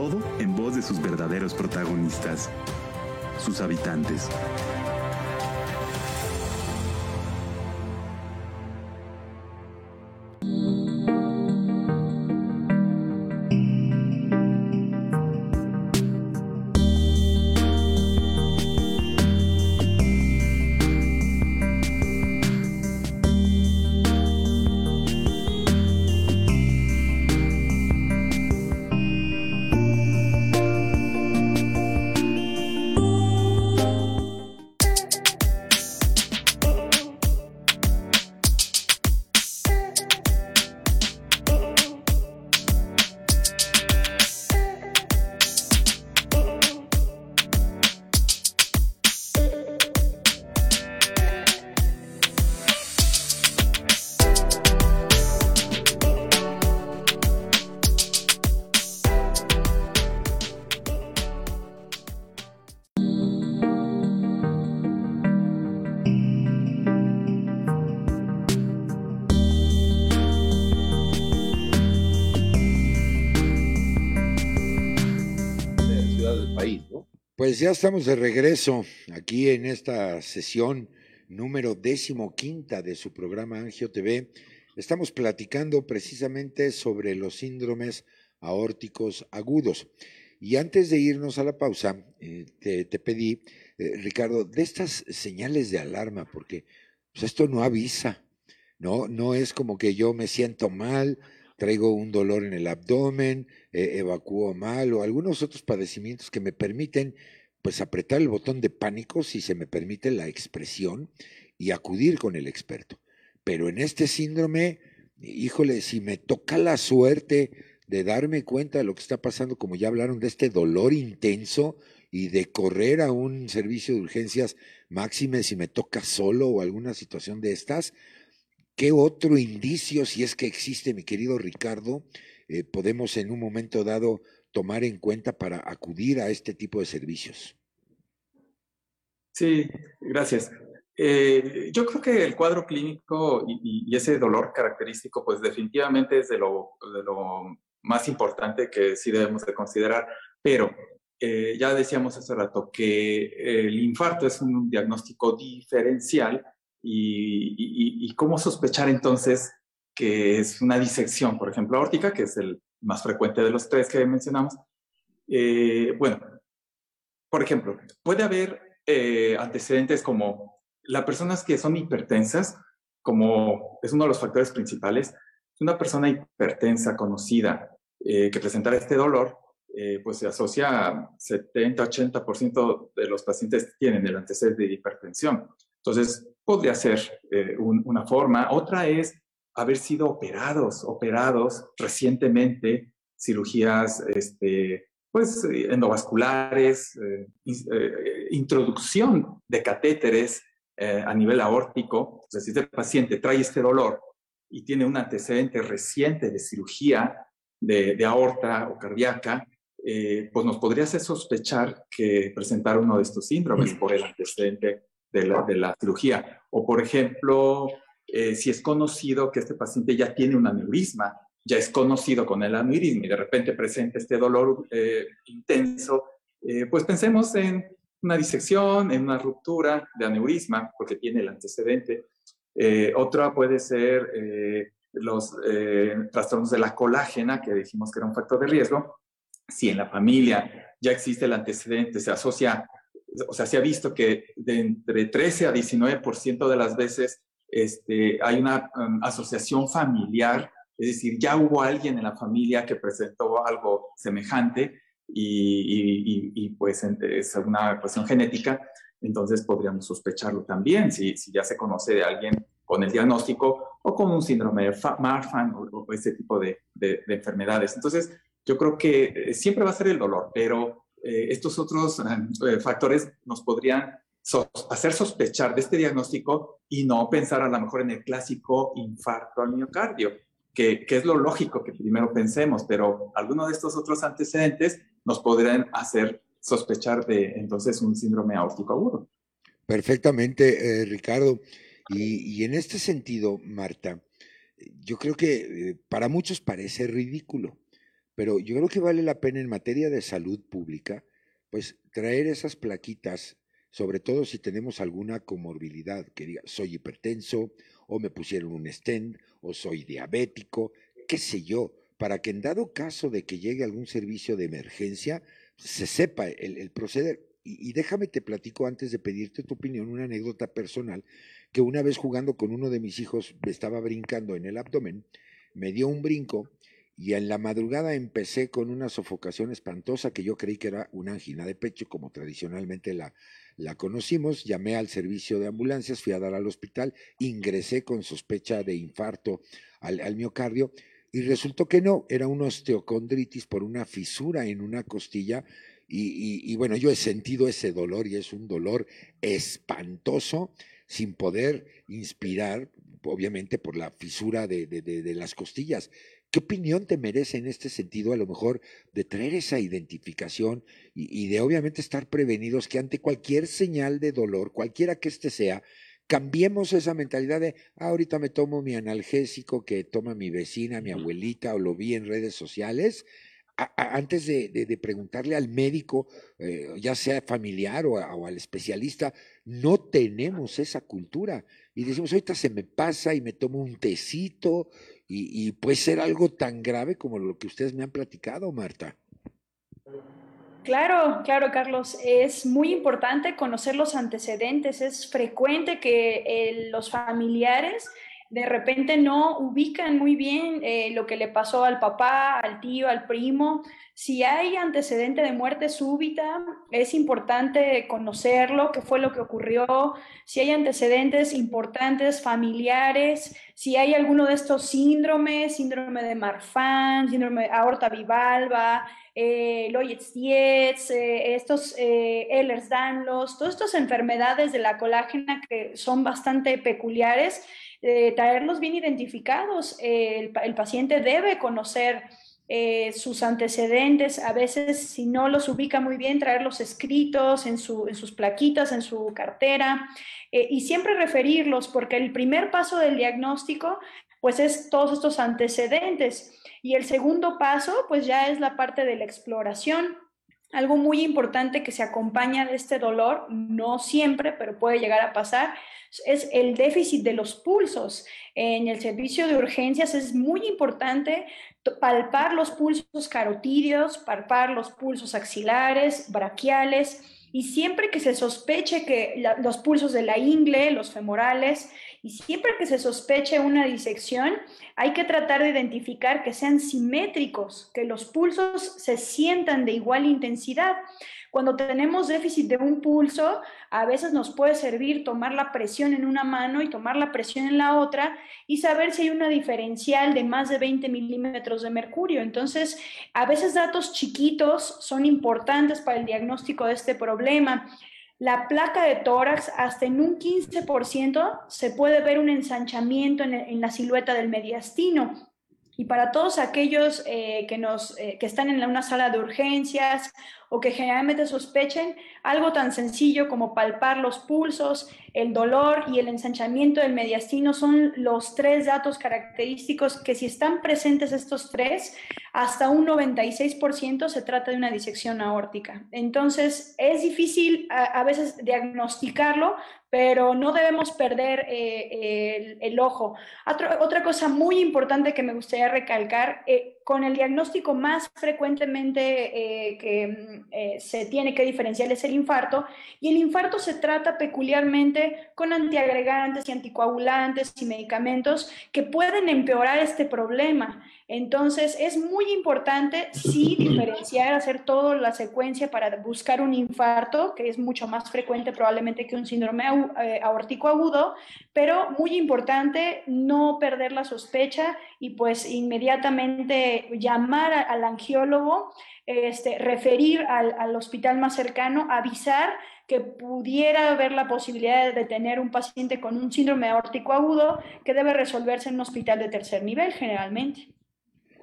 Todo en voz de sus verdaderos protagonistas, sus habitantes. Pues ya estamos de regreso aquí en esta sesión número décimo quinta de su programa Angio TV. Estamos platicando precisamente sobre los síndromes aórticos agudos. Y antes de irnos a la pausa, eh, te, pedí, eh, Ricardo, de estas señales de alarma, porque pues, esto no avisa, ¿no? No es como que yo me siento mal, traigo un dolor en el abdomen, eh, evacúo mal o algunos otros padecimientos que me permiten pues apretar el botón de pánico si se me permite la expresión y acudir con el experto. Pero en este síndrome, híjole, si me toca la suerte de darme cuenta de lo que está pasando, como ya hablaron de este dolor intenso y de correr a un servicio de urgencias máxime si me toca solo o alguna situación de estas, ¿Qué otro indicio, si es que existe, mi querido Ricardo, eh, podemos en un momento dado tomar en cuenta para acudir a este tipo de servicios? Sí, gracias. Eh, yo creo que el cuadro clínico y, ese dolor característico, pues definitivamente es de lo, de lo más importante que sí debemos de considerar, pero eh, ya decíamos hace rato que el infarto es un diagnóstico diferencial y, cómo sospechar entonces que es una disección, por ejemplo, aórtica, que es el más frecuente de los tres que mencionamos. Eh, bueno, por ejemplo, puede haber eh, antecedentes como las personas que son hipertensas, como es uno de los factores principales, una persona hipertensa conocida eh, que presentara este dolor, pues se asocia a 70-80% de los pacientes tienen el antecedente de hipertensión. Entonces, podría ser eh, una forma. Otra es haber sido operados, operados recientemente, cirugías este, pues, endovasculares, eh, eh, introducción de catéteres eh, a nivel aórtico, es decir, si el paciente trae este dolor y tiene un antecedente reciente de cirugía de, aorta o cardíaca, eh, pues nos podría hacer sospechar que presentar uno de estos síndromes por el antecedente de la, de la cirugía. O, por ejemplo, eh, si es conocido que este paciente ya tiene un aneurisma, ya es conocido con el aneurisma y de repente presenta este dolor eh, intenso, pues pensemos en una disección, en una ruptura de aneurisma, porque tiene el antecedente. otra puede ser los trastornos de la colágena, que dijimos que era un factor de riesgo, si en la familia ya existe el antecedente, se asocia, o sea, se ha visto que de entre 13 a 19% de las veces este, hay una um, asociación familiar, es decir, ya hubo alguien en la familia que presentó algo semejante y, y, pues es una cuestión genética, entonces podríamos sospecharlo también si, ya se conoce de alguien con el diagnóstico o con un síndrome de Marfan o, o ese tipo de enfermedades. Entonces, yo creo que eh, siempre va a ser el dolor, pero eh, estos otros eh, factores nos podrían hacer sospechar de este diagnóstico y no pensar a lo mejor en el clásico infarto al miocardio, que, que es lo lógico que primero pensemos, pero algunos de estos otros antecedentes nos podrían hacer sospechar de entonces un síndrome aórtico agudo. Perfectamente, Ricardo. Y, y, en este sentido, Marta, yo creo que para muchos parece ridículo, pero yo creo que vale la pena en materia de salud pública, pues traer esas plaquitas, sobre todo si tenemos alguna comorbilidad, que diga, soy hipertenso, o me pusieron un stent, o soy diabético, qué sé yo, para que en dado caso de que llegue algún servicio de emergencia, se sepa el, proceder. Y, y, déjame te platico antes de pedirte tu opinión, una anécdota personal, que una vez jugando con uno de mis hijos, me estaba brincando en el abdomen, me dio un brinco y en la madrugada empecé con una sofocación espantosa que yo creí que era una angina de pecho, como tradicionalmente la, la conocimos. Llamé al servicio de ambulancias, fui a dar al hospital, ingresé con sospecha de infarto al, miocardio y resultó que no, era una osteocondritis por una fisura en una costilla. Y, bueno, yo he sentido ese dolor y es un dolor espantoso sin poder inspirar, obviamente por la fisura de, de las costillas. ¿Qué opinión te merece en este sentido, a lo mejor, de traer esa identificación y, de obviamente estar prevenidos que ante cualquier señal de dolor, cualquiera que éste sea, cambiemos esa mentalidad de, ah, ahorita me tomo mi analgésico que toma mi vecina, mi abuelita, o lo vi en redes sociales, antes de, preguntarle al médico, eh, ya sea familiar o, o, al especialista, no tenemos esa cultura. Y decimos, ahorita se me pasa y me tomo un tecito y, puede ser algo tan grave como lo que ustedes me han platicado, Marta. Claro, claro, Carlos. Es muy importante conocer los antecedentes. Es frecuente que eh, los familiares de repente no ubican muy bien eh, lo que le pasó al papá, al tío, al primo. Si hay antecedente de muerte súbita, es importante conocerlo, qué fue lo que ocurrió, si hay antecedentes importantes familiares, si hay alguno de estos síndromes, síndrome de Marfan, síndrome de aorta bivalva, eh, Loyetz-Dietz, eh, estos eh, Ehlers-Danlos, todas estas enfermedades de la colágena que son bastante peculiares, eh, traerlos bien identificados. El, paciente debe conocer sus antecedentes, a veces si no los ubica muy bien, traerlos escritos en, en sus plaquitas, en su cartera, y siempre referirlos, porque el primer paso del diagnóstico, pues es todos estos antecedentes. Y el segundo paso, pues ya es la parte de la exploración. Algo muy importante que se acompaña de este dolor, no siempre, pero puede llegar a pasar, es el déficit de los pulsos. En el servicio de urgencias es muy importante palpar los pulsos carotídeos, palpar los pulsos axilares, braquiales, y siempre que se sospeche que los pulsos de la ingle, los femorales, y siempre que se sospeche una disección, hay que tratar de identificar que sean simétricos, que los pulsos se sientan de igual intensidad. Cuando tenemos déficit de un pulso, a veces nos puede servir tomar la presión en una mano y tomar la presión en la otra y saber si hay una diferencial de más de 20 milímetros de mercurio. Entonces, a veces datos chiquitos son importantes para el diagnóstico de este problema. La placa de tórax, hasta en un 15% se puede ver un ensanchamiento en, la silueta del mediastino. Y para todos aquellos eh, que, nos, eh, que están en una sala de urgencias o que generalmente sospechen, algo tan sencillo como palpar los pulsos, el dolor y el ensanchamiento del mediastino son los tres datos característicos que si están presentes estos tres, hasta un 96% se trata de una disección aórtica. Entonces, es difícil a, veces diagnosticarlo, pero no debemos perder eh, el, ojo. Otra, cosa muy importante que me gustaría recalcar, eh, con el diagnóstico más frecuentemente eh, que mm, se tiene que diferenciar es el infarto, y el infarto se trata peculiarmente con antiagregantes y anticoagulantes y medicamentos que pueden empeorar este problema. Entonces, es muy importante sí diferenciar, hacer toda la secuencia para buscar un infarto, que es mucho más frecuente probablemente que un síndrome eh, aórtico agudo, pero muy importante no perder la sospecha y pues inmediatamente llamar al angiólogo, este, referir al, al hospital más cercano, avisar que pudiera haber la posibilidad de tener un paciente con un síndrome aórtico agudo que debe resolverse en un hospital de tercer nivel generalmente.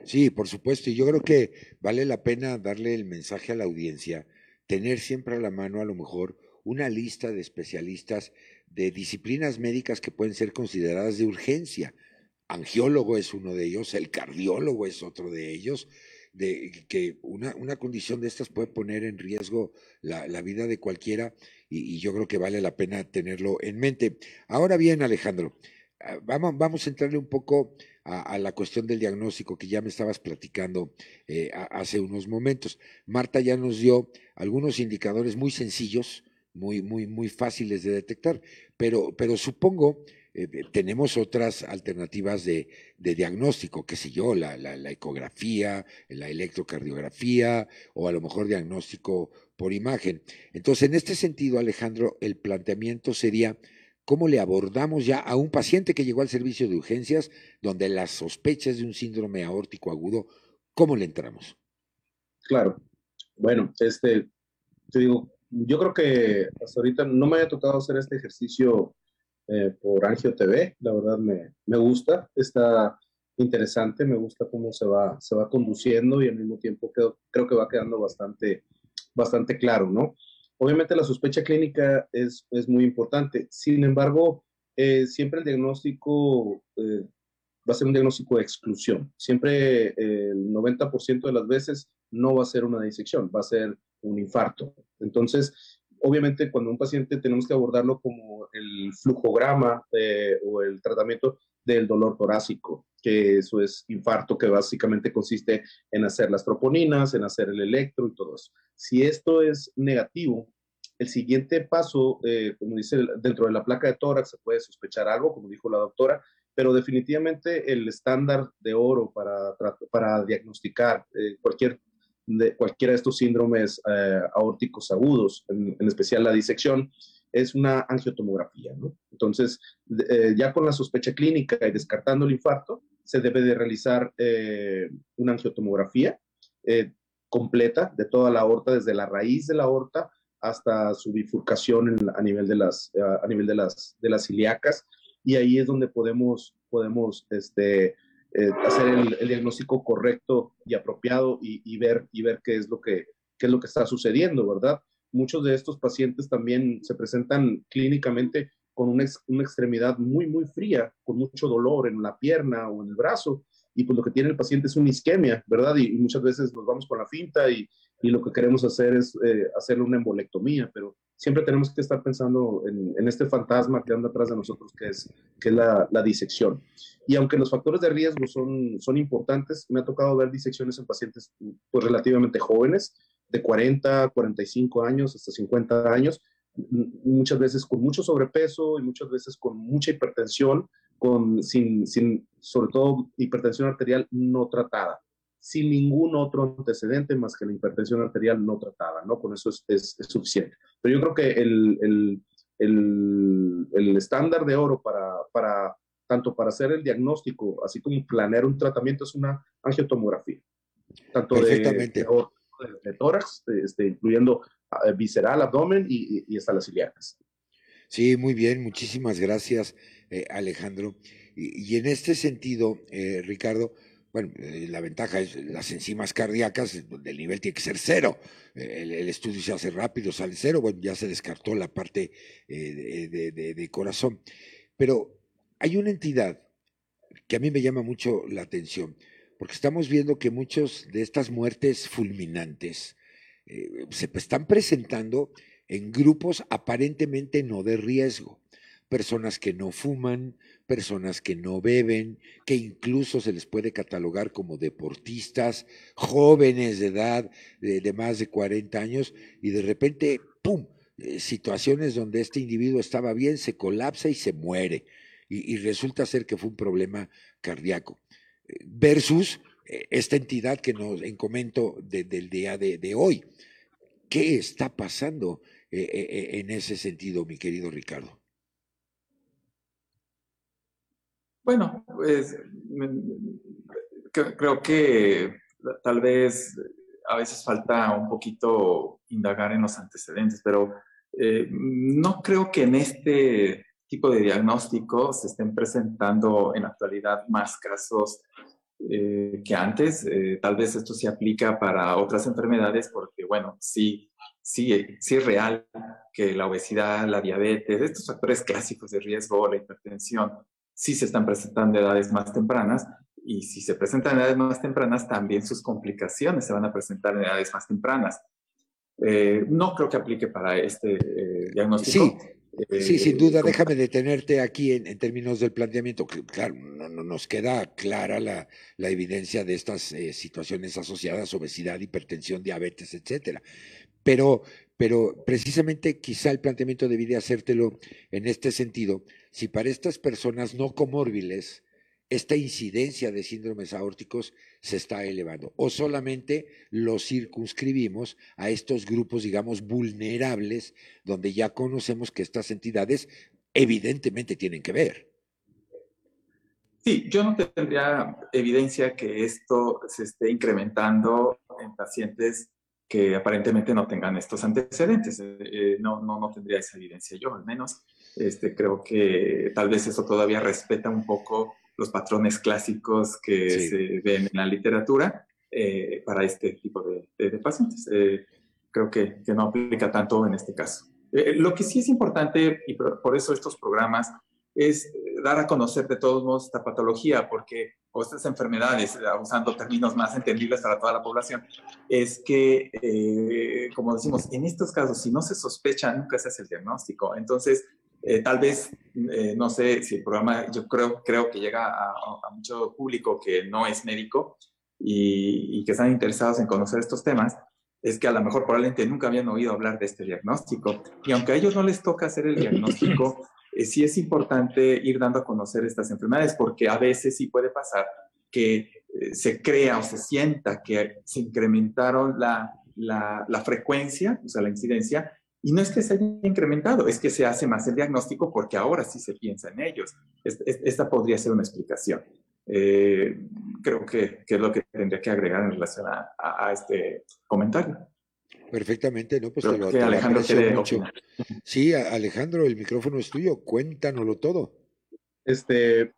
Sí, por supuesto, y yo creo que vale la pena darle el mensaje a la audiencia, tener siempre a la mano a lo mejor una lista de especialistas de disciplinas médicas que pueden ser consideradas de urgencia. Angiólogo es uno de ellos, el cardiólogo es otro de ellos, de que una, una condición de estas puede poner en riesgo la, la vida de cualquiera y, y, yo creo que vale la pena tenerlo en mente. Ahora bien, Alejandro, ah, vamos, vamos a entrarle un poco a, la cuestión del diagnóstico que ya me estabas platicando eh, hace unos momentos. Marta ya nos dio algunos indicadores muy sencillos, muy, muy, muy fáciles de detectar, pero, pero supongo eh, tenemos otras alternativas de, diagnóstico, qué sé yo, la, la, ecografía, la electrocardiografía o a lo mejor diagnóstico por imagen. Entonces, en este sentido, Alejandro, el planteamiento sería cómo le abordamos ya a un paciente que llegó al servicio de urgencias donde las sospechas de un síndrome aórtico agudo, ¿cómo le entramos? Claro. Bueno, este, te digo, yo creo que hasta ahorita no me haya tocado hacer este ejercicio eh, por Angio TV, la verdad me, me, gusta, está interesante, me gusta cómo se va, se va conduciendo y al mismo tiempo creo, creo que va quedando bastante, bastante claro, ¿no? Obviamente la sospecha clínica es, es muy importante, sin embargo, eh, siempre el diagnóstico eh, va a ser un diagnóstico de exclusión. Siempre eh, el 90% de las veces no va a ser una disección, va a ser un infarto. Entonces, obviamente cuando un paciente tenemos que abordarlo como el flujograma o el tratamiento del dolor torácico, que eso es infarto, que básicamente consiste en hacer las troponinas, en hacer el electro y todo eso. Si esto es negativo, el siguiente paso, eh, como dice, dentro de la placa de tórax se puede sospechar algo, como dijo la doctora, pero definitivamente el estándar de oro para, para diagnosticar eh, cualquier de, cualquiera de estos síndromes eh, aórticos agudos, en, en, especial la disección, es una angiotomografía. Entonces, ya con la sospecha clínica y descartando el infarto, se debe de realizar una angiotomografía completa de toda la aorta, desde la raíz de la aorta hasta su bifurcación a nivel de las, a nivel de las, de las ilíacas. Y ahí es donde podemos, podemos este, eh, hacer el, diagnóstico correcto y apropiado y, ver, y ver qué es, lo que, qué es lo que está sucediendo, ¿verdad? Muchos de estos pacientes también se presentan clínicamente con una, una extremidad muy, muy fría, con mucho dolor en la pierna o en el brazo, y pues lo que tiene el paciente es una isquemia, ¿verdad? Y, muchas veces nos vamos con la finta y, y lo que queremos hacer es eh, hacerle una embolectomía, pero siempre tenemos que estar pensando en, este fantasma que anda atrás de nosotros, que es, que es la, la, disección. Y aunque los factores de riesgo son, son importantes, me ha tocado ver disecciones en pacientes pues, relativamente jóvenes, de 40, 45 años hasta 50 años, muchas veces con mucho sobrepeso y muchas veces con mucha hipertensión, con, sin, sin, sobre todo hipertensión arterial no tratada, sin ningún otro antecedente más que la hipertensión arterial no tratada, ¿no? Con eso es, es, suficiente. Pero yo creo que el, el, el, el estándar de oro para, para, tanto para hacer el diagnóstico, así como planear un tratamiento, es una angiotomografía. Tanto de, de, de, tórax, este, incluyendo visceral, abdomen y, hasta las ilíacas. Sí, muy bien, muchísimas gracias, Alejandro. Y, en este sentido, Ricardo, bueno, la ventaja es las enzimas cardíacas, donde el nivel tiene que ser cero. El, estudio se hace rápido, sale cero. Bueno, ya se descartó la parte de, corazón. Pero hay una entidad que a mí me llama mucho la atención, porque estamos viendo que muchas de estas muertes fulminantes eh, se están presentando en grupos aparentemente no de riesgo. Personas que no fuman, personas que no beben, que incluso se les puede catalogar como deportistas, jóvenes de edad de, más de 40 años, y de repente, ¡pum! Eh, situaciones donde este individuo estaba bien, se colapsa y se muere y, resulta ser que fue un problema cardíaco. Versus eh, esta entidad que nos encomento del día de, hoy. ¿Qué está pasando eh, eh, en ese sentido, mi querido Ricardo? Bueno, pues creo que tal vez a veces falta un poquito indagar en los antecedentes, pero no creo que en este tipo de diagnóstico se estén presentando en la actualidad más casos eh, que antes. Eh, tal vez esto se aplica para otras enfermedades porque, bueno, sí, sí, sí es real que la obesidad, la diabetes, estos factores clásicos de riesgo, la hipertensión, sí se están presentando en edades más tempranas y si se presentan en edades más tempranas, también sus complicaciones se van a presentar en edades más tempranas. Eh, no creo que aplique para este diagnóstico. Sí, Sí, sin duda, déjame detenerte aquí en, términos del planteamiento. Claro, no, nos queda clara la, evidencia de estas eh, situaciones asociadas, obesidad, hipertensión, diabetes, etcétera. Pero, pero precisamente quizá el planteamiento debí de hacértelo en este sentido. Si para estas personas no comórbiles, esta incidencia de síndromes aórticos se está elevando o solamente lo circunscribimos a estos grupos, digamos, vulnerables, donde ya conocemos que estas entidades evidentemente tienen que ver. Sí, yo no tendría evidencia que esto se esté incrementando en pacientes que aparentemente no tengan estos antecedentes. Eh, eh, no, no, no tendría esa evidencia yo, al menos. Este, creo que tal vez eso todavía respeta un poco los patrones clásicos que se ven en la literatura eh, para este tipo de, pacientes. Eh, creo que, no aplica tanto en este caso. Eh, lo que sí es importante, y por, eso estos programas, es dar a conocer de todos modos esta patología, porque, o estas enfermedades, usando términos más entendibles para toda la población, es que, como decimos, en estos casos, si no se sospecha, nunca se hace el diagnóstico. Entonces, eh, tal vez, eh, no sé si el programa, yo creo, creo que llega a, mucho público que no es médico y, que están interesados en conocer estos temas, es que a lo mejor probablemente nunca habían oído hablar de este diagnóstico. Y aunque a ellos no les toca hacer el diagnóstico, eh, sí es importante ir dando a conocer estas enfermedades, porque a veces sí puede pasar que se crea o se sienta que se incrementaron la, la, la frecuencia, o sea, la incidencia, y no es que se haya incrementado, es que se hace más el diagnóstico porque ahora sí se piensa en ellos. Esta podría ser una explicación. Eh, creo que, es lo que tendría que agregar en relación a, este comentario. Perfectamente, ¿no? Pues te lo, Alejandro mucho. Sí, Alejandro, el micrófono es tuyo, cuéntanoslo todo. Este,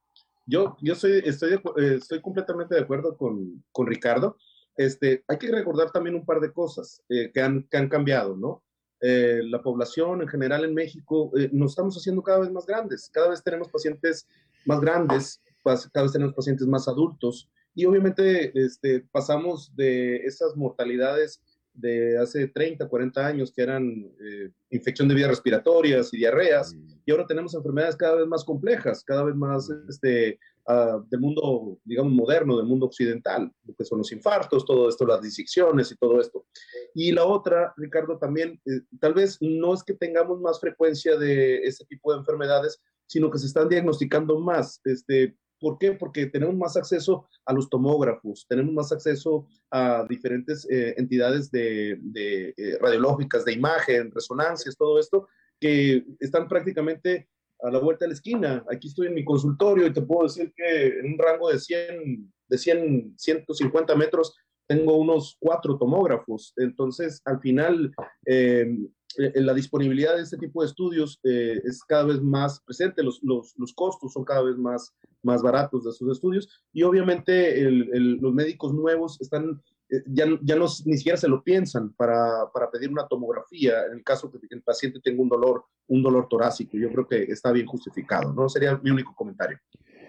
yo, yo soy, estoy, eh, estoy completamente de acuerdo con, con Ricardo. Este, hay que recordar también un par de cosas eh, que, han, que han cambiado, ¿no? Eh, la población en general en México, eh, nos estamos haciendo cada vez más grandes, cada vez tenemos pacientes más grandes, cada vez tenemos pacientes más adultos y obviamente este, pasamos de esas mortalidades de hace 30, 40 años que eran eh, infección de vías respiratorias y diarreas, mm. y ahora tenemos enfermedades cada vez más complejas, cada vez más mm. este, uh, del mundo, digamos, moderno, del mundo occidental, lo que son los infartos, todo esto, las disecciones y todo esto. Y la otra, Ricardo, también, eh, tal vez no es que tengamos más frecuencia de ese tipo de enfermedades, sino que se están diagnosticando más. Este, ¿Por qué? Porque tenemos más acceso a los tomógrafos, tenemos más acceso a diferentes eh, entidades de, eh, radiológicas, de imagen, resonancias, todo esto, que están prácticamente a la vuelta de la esquina. Aquí estoy en mi consultorio y te puedo decir que en un rango de 100, de 100, 150 metros tengo unos cuatro tomógrafos. Entonces, al final, eh, la disponibilidad de este tipo de estudios eh, es cada vez más presente, los, los, los, costos son cada vez más, más baratos de esos estudios y obviamente el, el, los médicos nuevos están, ya, ya no, ni siquiera se lo piensan para, para, pedir una tomografía en el caso que el paciente tenga un dolor, un dolor torácico. Yo creo que está bien justificado, ¿no? Sería mi único comentario.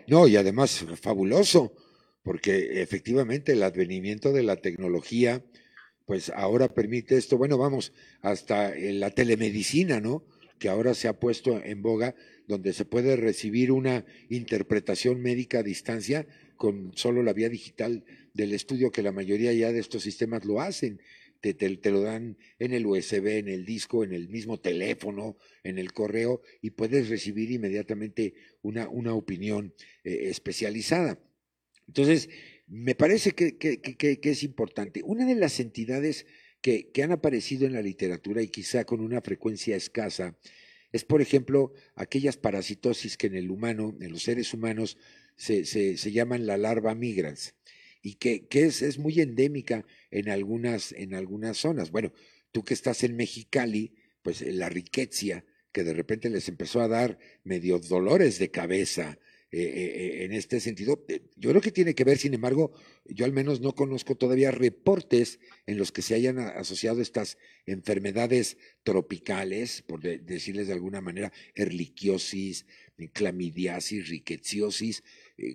No, y además fabuloso, porque efectivamente el advenimiento de la tecnología pues ahora permite esto, bueno, vamos, hasta la telemedicina, ¿no? Que ahora se ha puesto en boga, donde se puede recibir una interpretación médica a distancia con solo la vía digital del estudio, que la mayoría ya de estos sistemas lo hacen. Te, te, lo dan en el USB, en el disco, en el mismo teléfono, en el correo, y puedes recibir inmediatamente una, una opinión eh, especializada. Entonces, me parece que, es importante. Una de las entidades que, han aparecido en la literatura y quizá con una frecuencia escasa es, por ejemplo, aquellas parasitosis que en el humano, en los seres humanos, se, llaman la larva migrans y que, es, es, muy endémica en algunas, en algunas zonas. Bueno, tú que estás en Mexicali, pues la riqueza que de repente les empezó a dar medio dolores de cabeza, eh, eh, en este sentido. Eh, yo creo que tiene que ver, sin embargo, yo al menos no conozco todavía reportes en los que se hayan asociado estas enfermedades tropicales, por decirles de alguna manera, erliquiosis, clamidiasis, riqueciosis,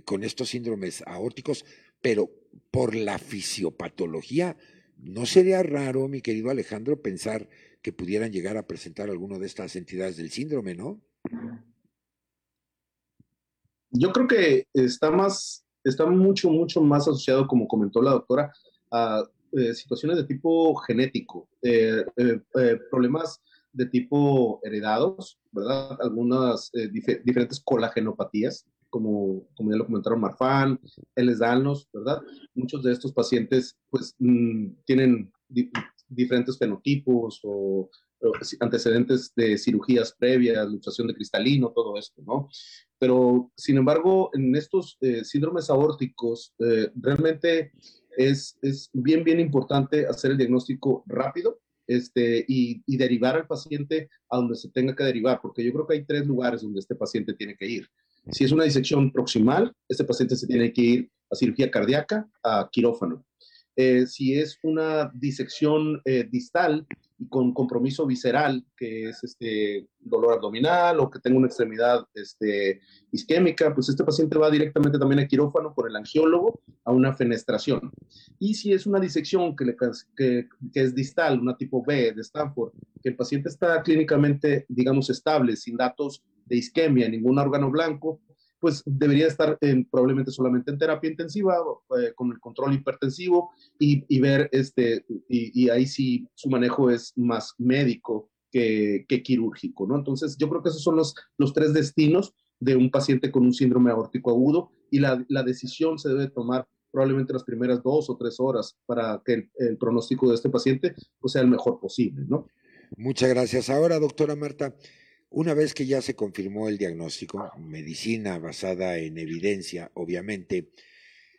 con estos síndromes aórticos, pero por la fisiopatología, no sería raro, mi querido Alejandro, pensar que pudieran llegar a presentar alguno de estas entidades del síndrome, ¿no? yo creo que está más, está mucho, mucho más asociado, como comentó la doctora, a eh, situaciones de tipo genético, eh, eh, problemas de tipo heredados, ¿verdad? Algunas diferentes colagenopatías, como, como ya lo comentaron Marfan, Eles Danos, ¿verdad? Muchos de estos pacientes, pues, mm, tienen diferentes fenotipos o antecedentes de cirugías previas, luxación de cristalino, todo esto, ¿no? Pero, sin embargo, en estos eh, síndromes aórticos, eh, realmente es, es, bien, bien importante hacer el diagnóstico rápido este, y, y, derivar al paciente a donde se tenga que derivar, porque yo creo que hay tres lugares donde este paciente tiene que ir. Si es una disección proximal, este paciente se tiene que ir a cirugía cardíaca, a quirófano. Eh, si es una disección distal, y con compromiso visceral, que es este dolor abdominal o que tenga una extremidad este, isquémica, pues este paciente va directamente también al quirófano con el angiólogo a una fenestración. Y si es una disección que, le, que es distal, una tipo B de Stanford, que el paciente está clínicamente, digamos, estable, sin datos de isquemia, ningún órgano blanco, pues debería estar probablemente solamente en terapia intensiva eh, con el control hipertensivo y, ver, este, y, ahí sí su manejo es más médico que, quirúrgico, ¿no? Entonces yo creo que esos son los, los tres destinos de un paciente con un síndrome aórtico agudo y la, la decisión se debe tomar probablemente las primeras dos o tres horas para que el, el pronóstico de este paciente pues, sea el mejor posible, ¿no? Muchas gracias. Ahora, doctora Marta, una vez que ya se confirmó el diagnóstico, medicina basada en evidencia, obviamente,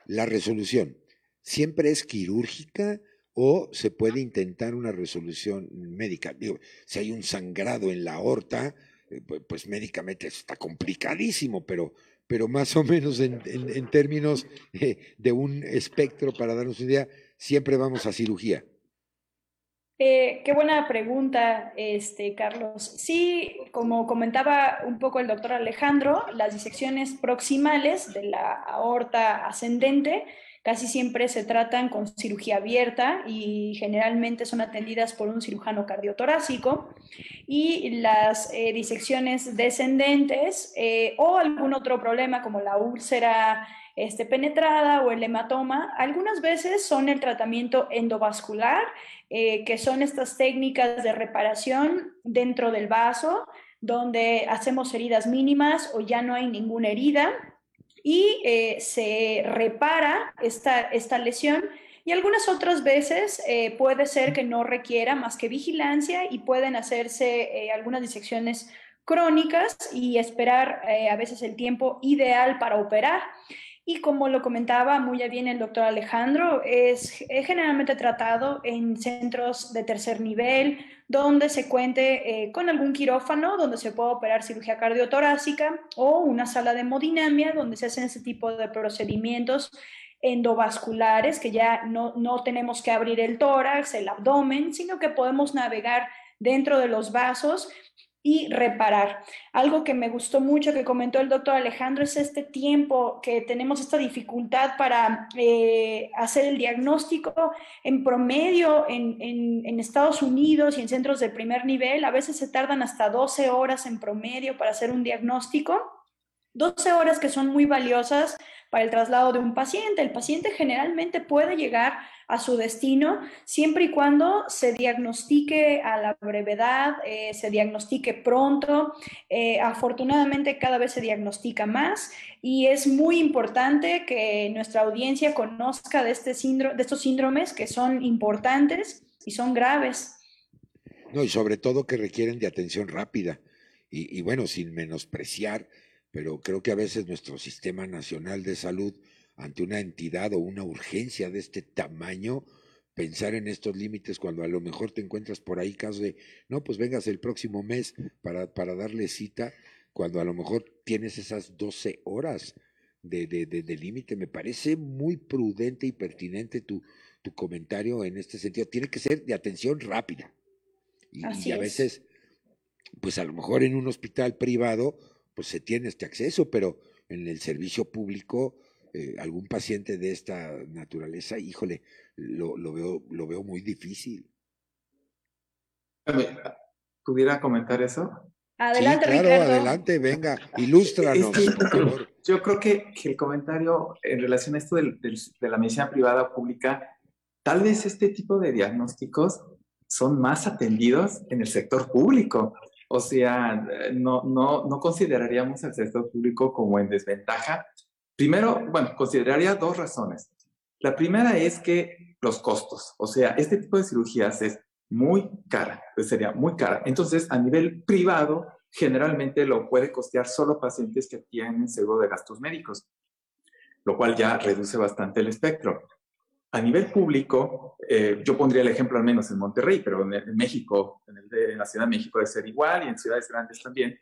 la resolución siempre es quirúrgica o se puede intentar una resolución médica. Digo, si hay un sangrado en la aorta, eh, pues, médicamente está complicadísimo, pero, pero más o menos en, términos eh, de un espectro, para darnos una idea, siempre vamos a cirugía. Eh, qué buena pregunta, este, Carlos. Sí, como comentaba un poco el doctor Alejandro, las disecciones proximales de la aorta ascendente casi siempre se tratan con cirugía abierta y generalmente son atendidas por un cirujano cardiotorácico. Y las eh, disecciones descendentes eh, o algún otro problema como la úlcera este, penetrada o el hematoma, algunas veces son el tratamiento endovascular, eh, que son estas técnicas de reparación dentro del vaso, donde hacemos heridas mínimas o ya no hay ninguna herida y eh, se repara esta, esta lesión. Y algunas otras veces eh, puede ser que no requiera más que vigilancia y pueden hacerse algunas disecciones crónicas y esperar a veces el tiempo ideal para operar. Y como lo comentaba muy bien el doctor Alejandro, es, generalmente tratado en centros de tercer nivel, donde se cuente eh, con algún quirófano, donde se puede operar cirugía cardiotorácica o una sala de hemodinamia, donde se hacen ese tipo de procedimientos endovasculares, que ya no, no tenemos que abrir el tórax, el abdomen, sino que podemos navegar dentro de los vasos y reparar. Algo que me gustó mucho que comentó el doctor Alejandro es este tiempo que tenemos esta dificultad para eh, hacer el diagnóstico en promedio en, en, Estados Unidos y en centros de primer nivel. A veces se tardan hasta 12 horas en promedio para hacer un diagnóstico. 12 horas que son muy valiosas para el traslado de un paciente. El paciente generalmente puede llegar a su destino siempre y cuando se diagnostique a la brevedad, eh, se diagnostique pronto. Eh, afortunadamente cada vez se diagnostica más y es muy importante que nuestra audiencia conozca de, este de estos síndromes que son importantes y son graves. No, y sobre todo que requieren de atención rápida y, y bueno, sin menospreciar, pero creo que a veces nuestro sistema nacional de salud ante una entidad o una urgencia de este tamaño, pensar en estos límites cuando a lo mejor te encuentras por ahí caso de, no, pues vengas el próximo mes para, para darle cita, cuando a lo mejor tienes esas 12 horas de, de, de, límite. Me parece muy prudente y pertinente tu, tu comentario en este sentido. Tiene que ser de atención rápida. Y, y a veces, pues a lo mejor en un hospital privado, pues se tiene este acceso, pero en el servicio público eh, algún paciente de esta naturaleza, híjole, lo, lo, veo, lo veo muy difícil. ¿Pudiera comentar eso? Adelante, sí, claro, adelante, venga, ilústranos, por favor. Yo creo que, que, el comentario en relación a esto del, de la medicina privada o pública, tal vez este tipo de diagnósticos son más atendidos en el sector público. O sea, no, no, no consideraríamos el sector público como en desventaja Primero, bueno, consideraría dos razones. La primera es que los costos, o sea, este tipo de cirugías es muy cara, pues sería muy cara. Entonces, a nivel privado, generalmente lo puede costear solo pacientes que tienen seguro de gastos médicos, lo cual ya reduce bastante el espectro. A nivel público, eh, yo pondría el ejemplo al menos en Monterrey, pero en, México, en, el de, la Ciudad de México debe ser igual y en ciudades grandes también.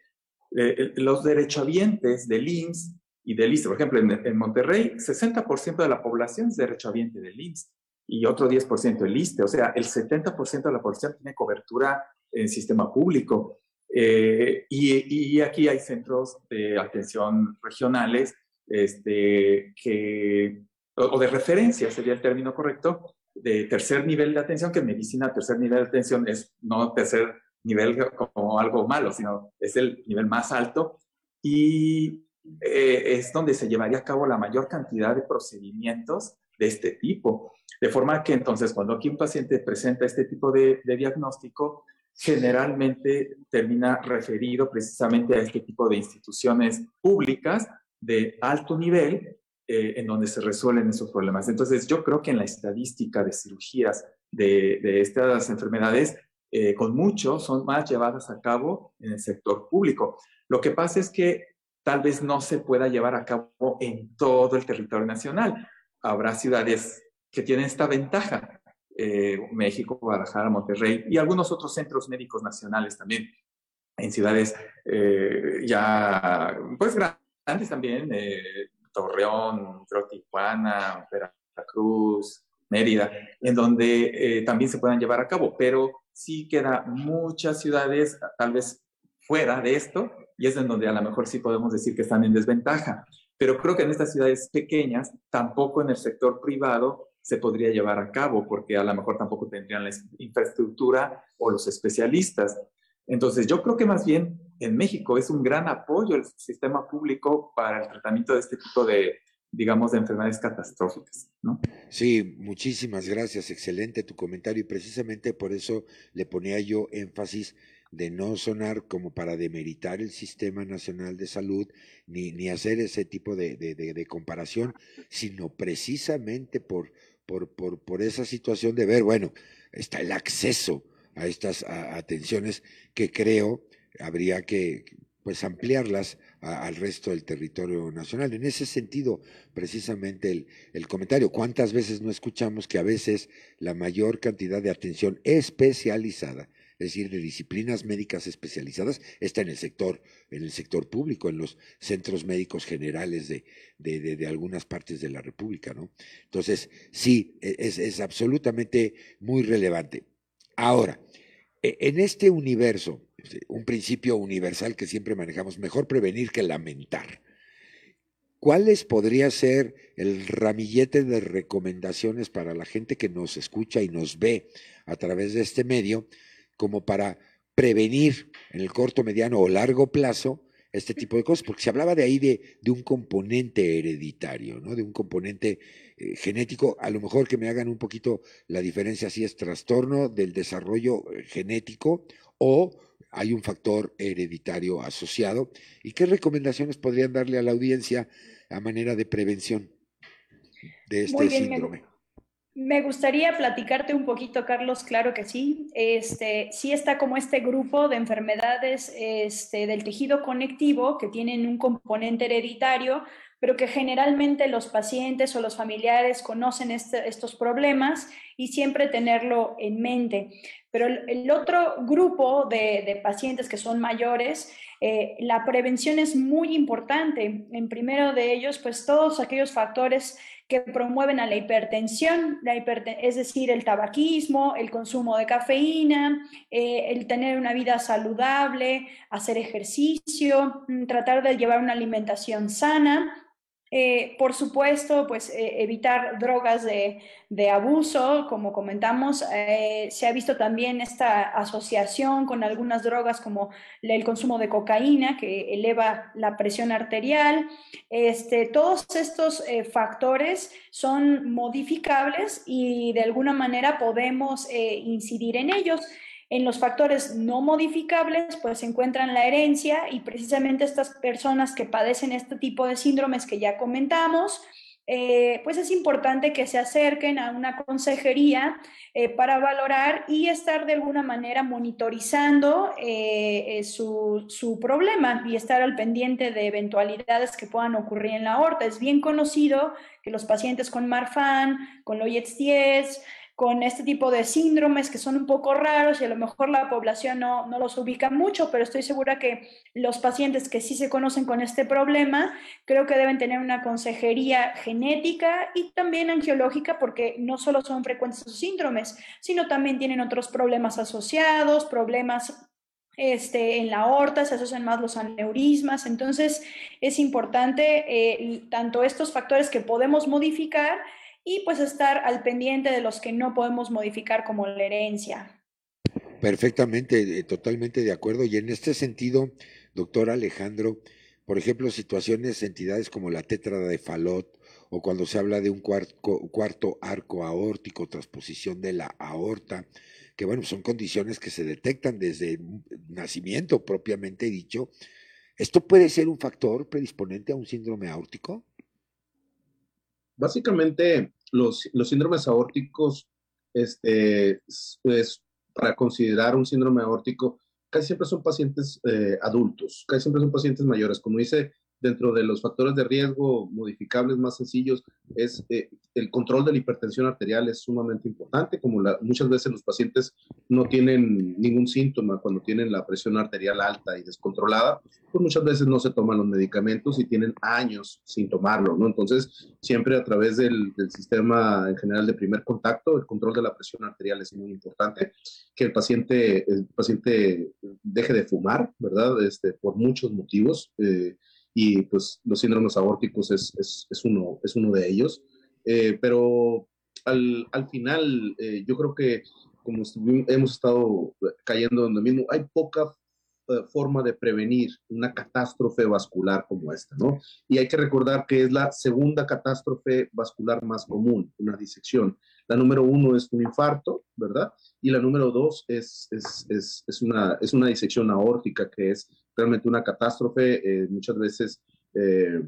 Eh, los derechohabientes del IMSS y del ISTE. Por ejemplo, en, Monterrey, 60% de la población es derechohabiente del IMSS y otro 10% del ISTE. O sea, el 70% de la población tiene cobertura en sistema público. Eh, y, y, aquí hay centros de atención regionales este, que, o, de referencia, sería el término correcto, de tercer nivel de atención, que medicina tercer nivel de atención es no tercer nivel como algo malo, sino es el nivel más alto. Y eh, es donde se llevaría a cabo la mayor cantidad de procedimientos de este tipo. De forma que entonces cuando aquí un paciente presenta este tipo de, diagnóstico, generalmente termina referido precisamente a este tipo de instituciones públicas de alto nivel eh, en donde se resuelven esos problemas. Entonces yo creo que en la estadística de cirugías de, estas enfermedades, eh, con mucho son más llevadas a cabo en el sector público. Lo que pasa es que tal vez no se pueda llevar a cabo en todo el territorio nacional. Habrá ciudades que tienen esta ventaja, eh, México, Guadalajara, Monterrey y algunos otros centros médicos nacionales también, en ciudades eh, ya, pues grandes también, Torreón, Tijuana, Veracruz, Mérida, en donde también se puedan llevar a cabo, pero sí queda muchas ciudades, tal vez fuera de esto, y es en donde a lo mejor sí podemos decir que están en desventaja. Pero creo que en estas ciudades pequeñas, tampoco en el sector privado se podría llevar a cabo, porque a lo mejor tampoco tendrían la infraestructura o los especialistas. Entonces, yo creo que más bien en México es un gran apoyo el sistema público para el tratamiento de este tipo de, digamos, de enfermedades catastróficas. ¿no? Sí, muchísimas gracias, excelente tu comentario y precisamente por eso le ponía yo énfasis de no sonar como para demeritar el Sistema Nacional de Salud, ni, ni hacer ese tipo de, de, comparación, sino precisamente por, por, por, por, esa situación de ver, bueno, está el acceso a estas atenciones que creo habría que, pues ampliarlas al resto del territorio nacional. En ese sentido, precisamente el, el, comentario, ¿cuántas veces no escuchamos que a veces la mayor cantidad de atención especializada es decir, de disciplinas médicas especializadas, está en el sector, en el sector público, en los centros médicos generales de, de, algunas partes de la República, ¿no? Entonces, sí, e, es, es absolutamente muy relevante. Ahora, en este universo, un principio universal que siempre manejamos, mejor prevenir que lamentar. ¿Cuáles podría ser el ramillete de recomendaciones para la gente que nos escucha y nos ve a través de este medio como para prevenir en el corto, mediano o largo plazo este tipo de cosas, porque se hablaba de ahí de, un componente hereditario, ¿no? de un componente eh, genético, a lo mejor que me hagan un poquito la diferencia si es trastorno del desarrollo eh, genético o hay un factor hereditario asociado. ¿Y qué recomendaciones podrían darle a la audiencia a manera de prevención de este síndrome? Me gustaría platicarte un poquito, Carlos, claro que sí. Este, sí está como este grupo de enfermedades este, del tejido conectivo que tienen un componente hereditario, pero que generalmente los pacientes o los familiares conocen este, estos problemas y siempre tenerlo en mente. Pero el, otro grupo de, pacientes que son mayores, eh, la prevención es muy importante. En primero de ellos, pues todos aquellos factores que promueven a la hipertensión, la es decir, el tabaquismo, el consumo de cafeína, eh, el tener una vida saludable, hacer ejercicio, mm, tratar de llevar una alimentación sana eh, por supuesto, pues eh, evitar drogas de, abuso, como comentamos, eh, se ha visto también esta asociación con algunas drogas como el consumo de cocaína que eleva la presión arterial. Este, todos estos factores son modificables y de alguna manera podemos incidir en ellos. En los factores no modificables, pues se encuentran la herencia y precisamente estas personas que padecen este tipo de síndromes que ya comentamos, eh, pues es importante que se acerquen a una consejería eh, para valorar y estar de alguna manera monitorizando eh, su, su, problema y estar al pendiente de eventualidades que puedan ocurrir en la aorta. Es bien conocido que los pacientes con Marfan, con Loyetz 10, con este tipo de síndromes que son un poco raros y a lo mejor la población no, no, los ubica mucho, pero estoy segura que los pacientes que sí se conocen con este problema, creo que deben tener una consejería genética y también angiológica, porque no solo son frecuentes esos síndromes, sino también tienen otros problemas asociados, problemas este, en la aorta, se asocian más los aneurismas. Entonces, es importante eh, tanto estos factores que podemos modificar, y pues estar al pendiente de los que no podemos modificar como la herencia. Perfectamente, eh, totalmente de acuerdo. Y en este sentido, doctor Alejandro, por ejemplo, situaciones, entidades como la tétrada de Falot, o cuando se habla de un cuarto, arco aórtico, transposición de la aorta, que bueno, son condiciones que se detectan desde nacimiento propiamente dicho. ¿Esto puede ser un factor predisponente a un síndrome aórtico? Básicamente, los, los síndromes aórticos, este, pues, para considerar un síndrome aórtico, casi siempre son pacientes eh, adultos, casi siempre son pacientes mayores. Como dice dentro de los factores de riesgo modificables más sencillos es eh, el control de la hipertensión arterial es sumamente importante, como muchas veces los pacientes no tienen ningún síntoma cuando tienen la presión arterial alta y descontrolada, pues muchas veces no se toman los medicamentos y tienen años sin tomarlo, ¿no? Entonces, siempre a través del, del sistema en general de primer contacto, el control de la presión arterial es muy importante, que el paciente, el paciente deje de fumar, ¿verdad? Este, por muchos motivos. Eh, y pues los síndromes aórticos es, es, uno, es uno de ellos. Eh, pero al, al final, eh, yo creo que como hemos estado cayendo en lo mismo, hay poca eh, forma de prevenir una catástrofe vascular como esta, ¿no? Y hay que recordar que es la segunda catástrofe vascular más común, una disección. La número uno es un infarto, ¿verdad? Y la número dos es, es, es, es una, es una disección aórtica, que es realmente una catástrofe, eh, muchas veces eh,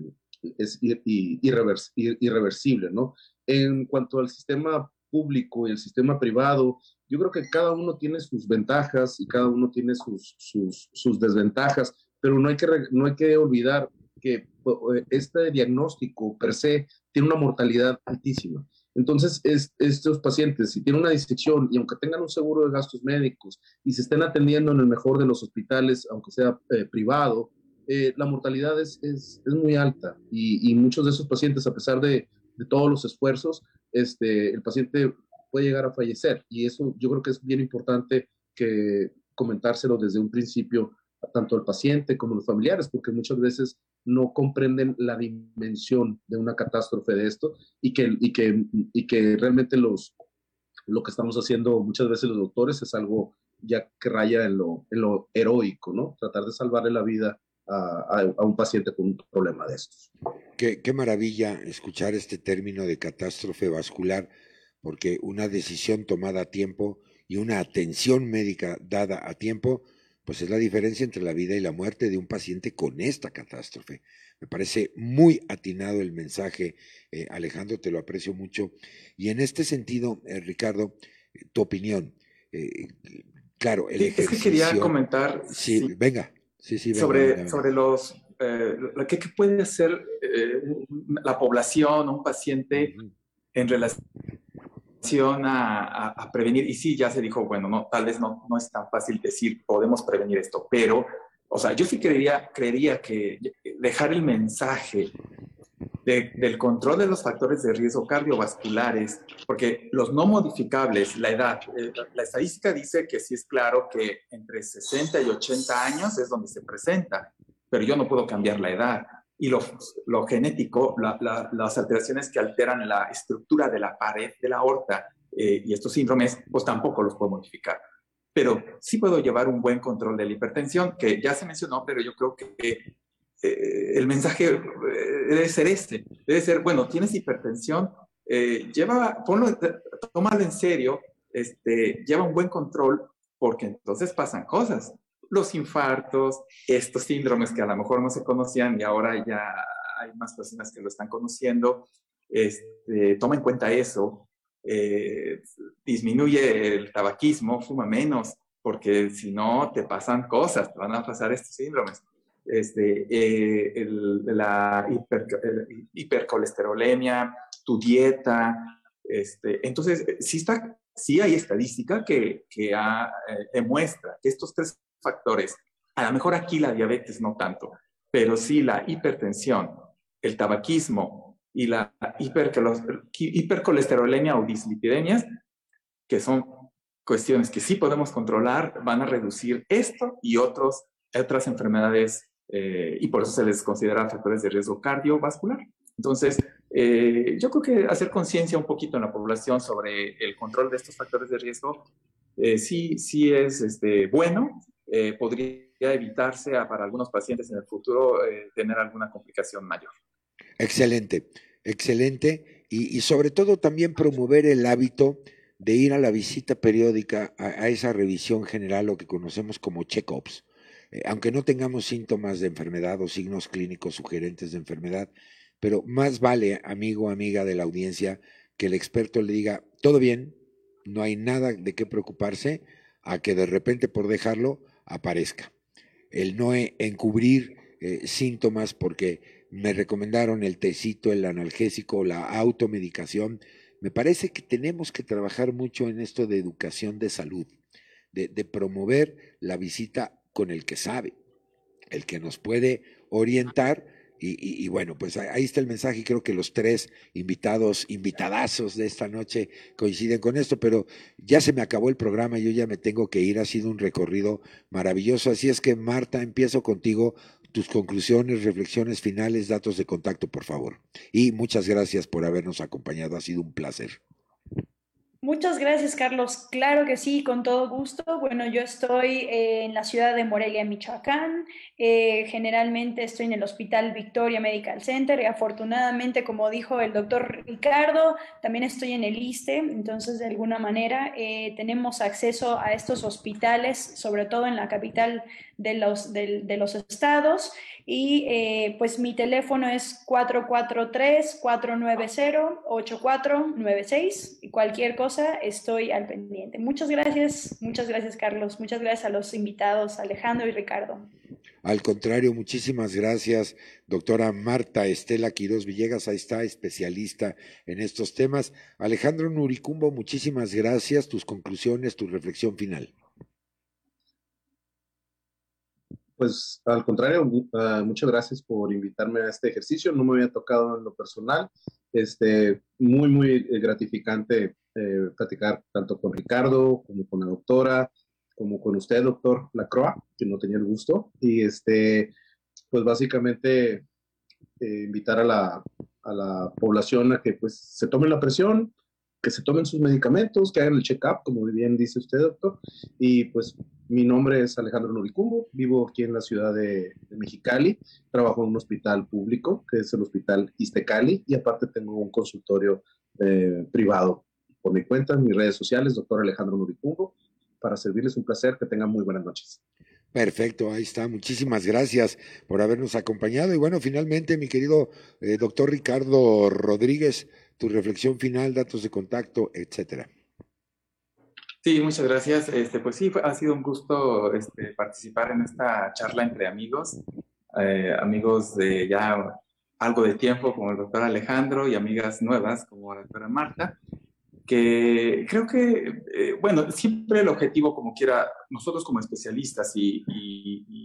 es irreversible, ¿no? En cuanto al sistema público y el sistema privado, yo creo que cada uno tiene sus ventajas y cada uno tiene sus, sus, sus desventajas, pero no hay que, no hay que olvidar que eh, este diagnóstico per se tiene una mortalidad altísima. Entonces, estos pacientes, si tienen una disección y aunque tengan un seguro de gastos médicos y se estén atendiendo en el mejor de los hospitales, aunque sea eh, privado, eh, la mortalidad es, muy alta. Y, muchos de esos pacientes, a pesar de, de, todos los esfuerzos, este, el paciente puede llegar a fallecer. Y eso yo creo que es bien importante que comentárselo desde un principio tanto al paciente como a los familiares, porque muchas veces no comprenden la dimensión de una catástrofe de esto y que, y que, y que realmente los, lo que estamos haciendo muchas veces los doctores es algo ya que raya en lo, en lo heroico, ¿no? Tratar de salvarle la vida a, a, un paciente con un problema de estos. Qué, qué maravilla escuchar este término de catástrofe vascular, porque una decisión tomada a tiempo y una atención médica dada a tiempo pues es la diferencia entre la vida y la muerte de un paciente con esta catástrofe. Me parece muy atinado el mensaje, eh, Alejandro, te lo aprecio mucho. Y en este sentido, eh, Ricardo, eh, tu opinión. claro, el ejercicio... Es que quería comentar... Sí, venga. Sí, sí, sobre, sobre los... ¿qué, puede hacer la población, un paciente en relación a, prevenir, y sí, ya se dijo, bueno, no, tal vez no, no es tan fácil decir podemos prevenir esto, pero, o sea, yo sí creería, creería que dejar el mensaje de, del control de los factores de riesgo cardiovasculares, porque los no modificables, la edad, eh, la estadística dice que sí es claro que entre 60 y 80 años es donde se presenta, pero yo no puedo cambiar la edad y lo, lo genético, las alteraciones que alteran la estructura de la pared de la aorta eh, y estos síndromes, pues tampoco los puedo modificar. Pero sí puedo llevar un buen control de la hipertensión, que ya se mencionó, pero yo creo que eh, el mensaje eh, debe ser este. Debe ser, bueno, tienes hipertensión, lleva, ponlo, tómalo en serio, este, lleva un buen control, porque entonces pasan cosas los infartos, estos síndromes que a lo mejor no se conocían y ahora ya hay más personas que lo están conociendo. Este, toma en cuenta eso, eh, disminuye el tabaquismo, fuma menos, porque si no te pasan cosas, te van a pasar estos síndromes. Este, eh, la hipercolesterolemia, tu dieta. Este, entonces, sí, está, sí hay estadística que, que eh, demuestra que estos tres factores. A lo mejor aquí la diabetes no tanto, pero sí la hipertensión, el tabaquismo y la hipercolesterolemia o dislipidemias, que son cuestiones que sí podemos controlar, van a reducir esto y otros, otras enfermedades eh, y por eso se les considera factores de riesgo cardiovascular. Entonces, eh, yo creo que hacer conciencia un poquito en la población sobre el control de estos factores de riesgo eh, sí, sí es este, bueno eh, podría evitarse para algunos pacientes en el futuro eh, tener alguna complicación mayor. Excelente, excelente. Y, sobre todo también promover el hábito de ir a la visita periódica, a, esa revisión general, lo que conocemos como check-ups. Eh, aunque no tengamos síntomas de enfermedad o signos clínicos sugerentes de enfermedad, pero más vale, amigo, amiga de la audiencia, que el experto le diga, todo bien, no hay nada de qué preocuparse, a que de repente por dejarlo aparezca. El no e, encubrir eh, síntomas porque me recomendaron el tecito, el analgésico, la automedicación. Me parece que tenemos que trabajar mucho en esto de educación de salud, de, de promover la visita con el que sabe, el que nos puede orientar y, bueno, pues ahí está el mensaje y creo que los tres invitados, invitadazos de esta noche coinciden con esto, pero ya se me acabó el programa, yo ya me tengo que ir, ha sido un recorrido maravilloso, así es que Marta, empiezo contigo, tus conclusiones, reflexiones finales, datos de contacto, por favor. Y muchas gracias por habernos acompañado, ha sido un placer. Muchas gracias, Carlos. Claro que sí, con todo gusto. Bueno, yo estoy eh, en la ciudad de Morelia, Michoacán. Eh, generalmente estoy en el Hospital Victoria Medical Center y afortunadamente, como dijo el doctor Ricardo, también estoy en el ISTE. Entonces, de alguna manera, eh, tenemos acceso a estos hospitales, sobre todo en la capital de los, de los estados. Y eh, pues mi teléfono es 443-490-8496 y cualquier cosa estoy al pendiente. Muchas gracias, muchas gracias Carlos, muchas gracias a los invitados Alejandro y Ricardo. Al contrario, muchísimas gracias, doctora Marta Estela Quiroz Villegas, ahí está, especialista en estos temas. Alejandro Nuricumbo, muchísimas gracias, tus conclusiones, tu reflexión final. Pues al contrario, ah, muchas gracias por invitarme a este ejercicio. No me había tocado en lo personal. Este, muy, muy gratificante eh, platicar tanto con Ricardo como con la doctora, como con usted, doctor Lacroix, que no tenía el gusto. Y este, pues básicamente eh, invitar a la, a la población a que pues se tomen la presión, que se tomen sus medicamentos, que hagan el check-up, como bien dice usted, doctor. Y pues mi nombre es Alejandro Noricumbo, vivo aquí en la ciudad de, Mexicali, trabajo en un hospital público, que es el Hospital Istecali, y aparte tengo un consultorio eh, privado por mi cuenta, en mis redes sociales, doctor Alejandro Noricumbo para servirles un placer, que tengan muy buenas noches. Perfecto, ahí está. Muchísimas gracias por habernos acompañado. Y bueno, finalmente, mi querido eh, doctor Ricardo Rodríguez, tu reflexión final, datos de contacto, etcétera. Sí, muchas gracias. Este, pues sí, ha sido un gusto este, participar en esta charla entre amigos, eh, amigos de ya algo de tiempo como el doctor Alejandro y amigas nuevas como la doctora Marta que creo que, eh, bueno, siempre el objetivo, como quiera, nosotros como especialistas y,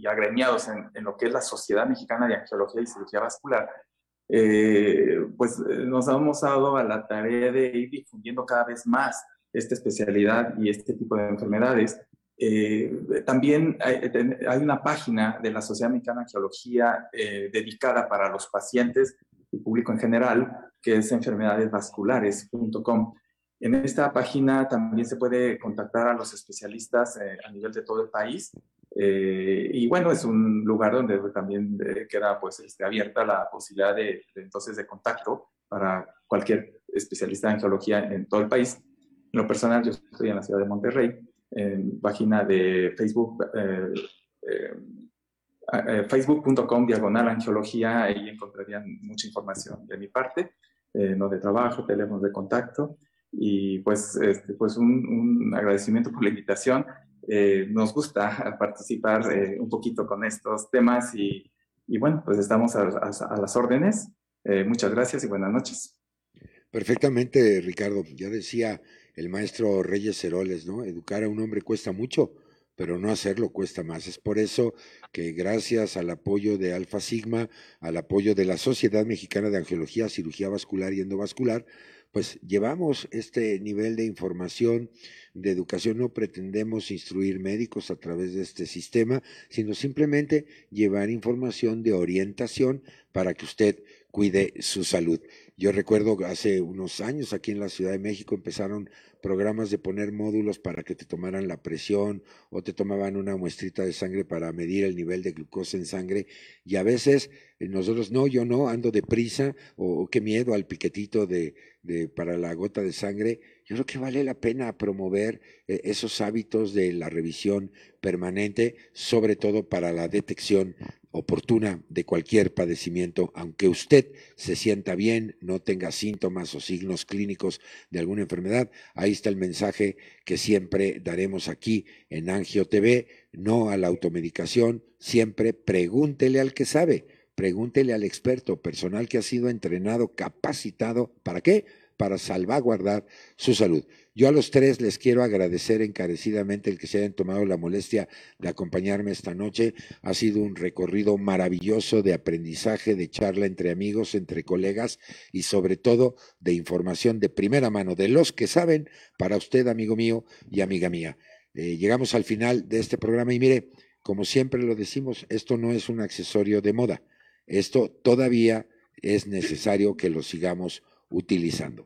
agremiados en, lo que es la Sociedad Mexicana de Angiología y Cirugía Vascular, eh, pues eh, nos hemos dado a la tarea de ir difundiendo cada vez más esta especialidad y este tipo de enfermedades. también hay, hay, una página de la Sociedad Mexicana de Angiología dedicada para los pacientes y público en general, que es enfermedadesvasculares.com. En esta página también se puede contactar a los especialistas eh, a nivel de todo el país. Eh, y bueno, es un lugar donde también eh, queda pues este, abierta la posibilidad de, entonces de contacto para cualquier especialista en geología en todo el país. En lo personal, yo estoy en la ciudad de Monterrey, en página de Facebook, facebook.com diagonal angiología, ahí encontrarían mucha información de mi parte, no de trabajo, teléfonos de contacto. Y pues, este, pues un, agradecimiento por la invitación. Eh, nos gusta participar eh, un poquito con estos temas y, y bueno, pues estamos a, las órdenes. Eh, muchas gracias y buenas noches. Perfectamente, Ricardo. Ya decía el maestro Reyes Heroles, ¿no? Educar a un hombre cuesta mucho, pero no hacerlo cuesta más. Es por eso que gracias al apoyo de Alfa Sigma, al apoyo de la Sociedad Mexicana de Angiología, Cirugía Vascular y Endovascular, pues llevamos este nivel de información de educación, no pretendemos instruir médicos a través de este sistema, sino simplemente llevar información de orientación para que usted cuide su salud. Yo recuerdo hace unos años aquí en la Ciudad de México empezaron programas de poner módulos para que te tomaran la presión o te tomaban una muestrita de sangre para medir el nivel de glucosa en sangre y a veces eh, nosotros no, yo no, ando deprisa o, o qué miedo al piquetito de, de, para la gota de sangre. Yo creo que vale la pena promover eh, esos hábitos de la revisión permanente, sobre todo para la detección oportuna de cualquier padecimiento, aunque usted se sienta bien, no tenga síntomas o signos clínicos de alguna enfermedad. Ahí está el mensaje que siempre daremos aquí en Angio TV, no a la automedicación, siempre pregúntele al que sabe, pregúntele al experto, personal que ha sido entrenado, capacitado, ¿para qué? Para salvaguardar su salud. Yo a los tres les quiero agradecer encarecidamente el que se hayan tomado la molestia de acompañarme esta noche. Ha sido un recorrido maravilloso de aprendizaje, de charla entre amigos, entre colegas y sobre todo de información de primera mano de los que saben para usted, amigo mío y amiga mía. Eh, llegamos al final de este programa y mire, como siempre lo decimos, esto no es un accesorio de moda. Esto todavía es necesario que lo sigamos utilizando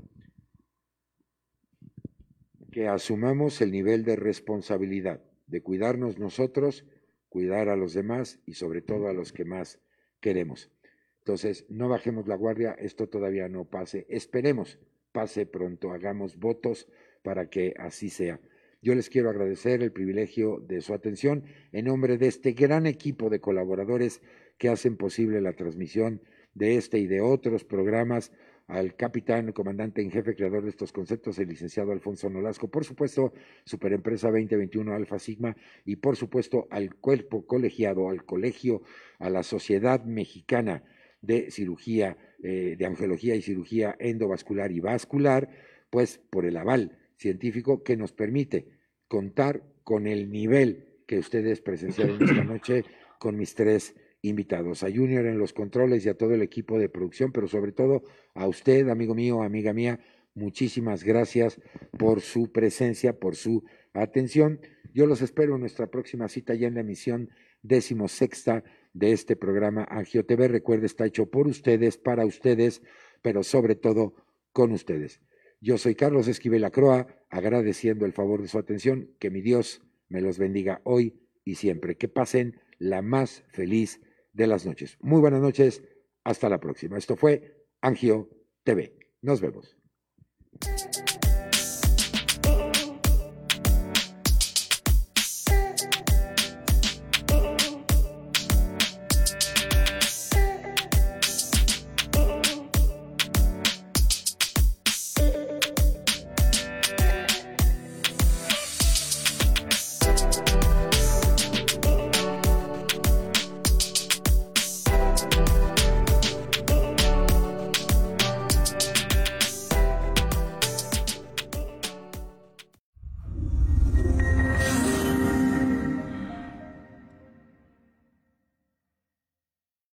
que asumamos el nivel de responsabilidad, de cuidarnos nosotros, cuidar a los demás y sobre todo a los que más queremos. Entonces, no bajemos la guardia, esto todavía no pase, esperemos pase pronto, hagamos votos para que así sea. Yo les quiero agradecer el privilegio de su atención en nombre de este gran equipo de colaboradores que hacen posible la transmisión de este y de otros programas al capitán, comandante en jefe, creador de estos conceptos, el licenciado Alfonso Nolasco, por supuesto, Superempresa 2021 Alfa Sigma y por supuesto al cuerpo colegiado, al colegio, a la Sociedad Mexicana de Cirugía, eh, de Angiología y Cirugía Endovascular y Vascular, pues por el aval científico que nos permite contar con el nivel que ustedes presenciaron esta noche con mis tres invitados, a Junior en los controles y a todo el equipo de producción, pero sobre todo a usted, amigo mío, amiga mía, muchísimas gracias por su presencia, por su atención. Yo los espero en nuestra próxima cita ya en la emisión decimosexta de este programa Angio TV. Recuerde, está hecho por ustedes, para ustedes, pero sobre todo con ustedes. Yo soy Carlos Esquivel Acroa, agradeciendo el favor de su atención. Que mi Dios me los bendiga hoy y siempre. Que pasen la más feliz de las noches. Muy buenas noches, hasta la próxima. Esto fue Angio TV. Nos vemos.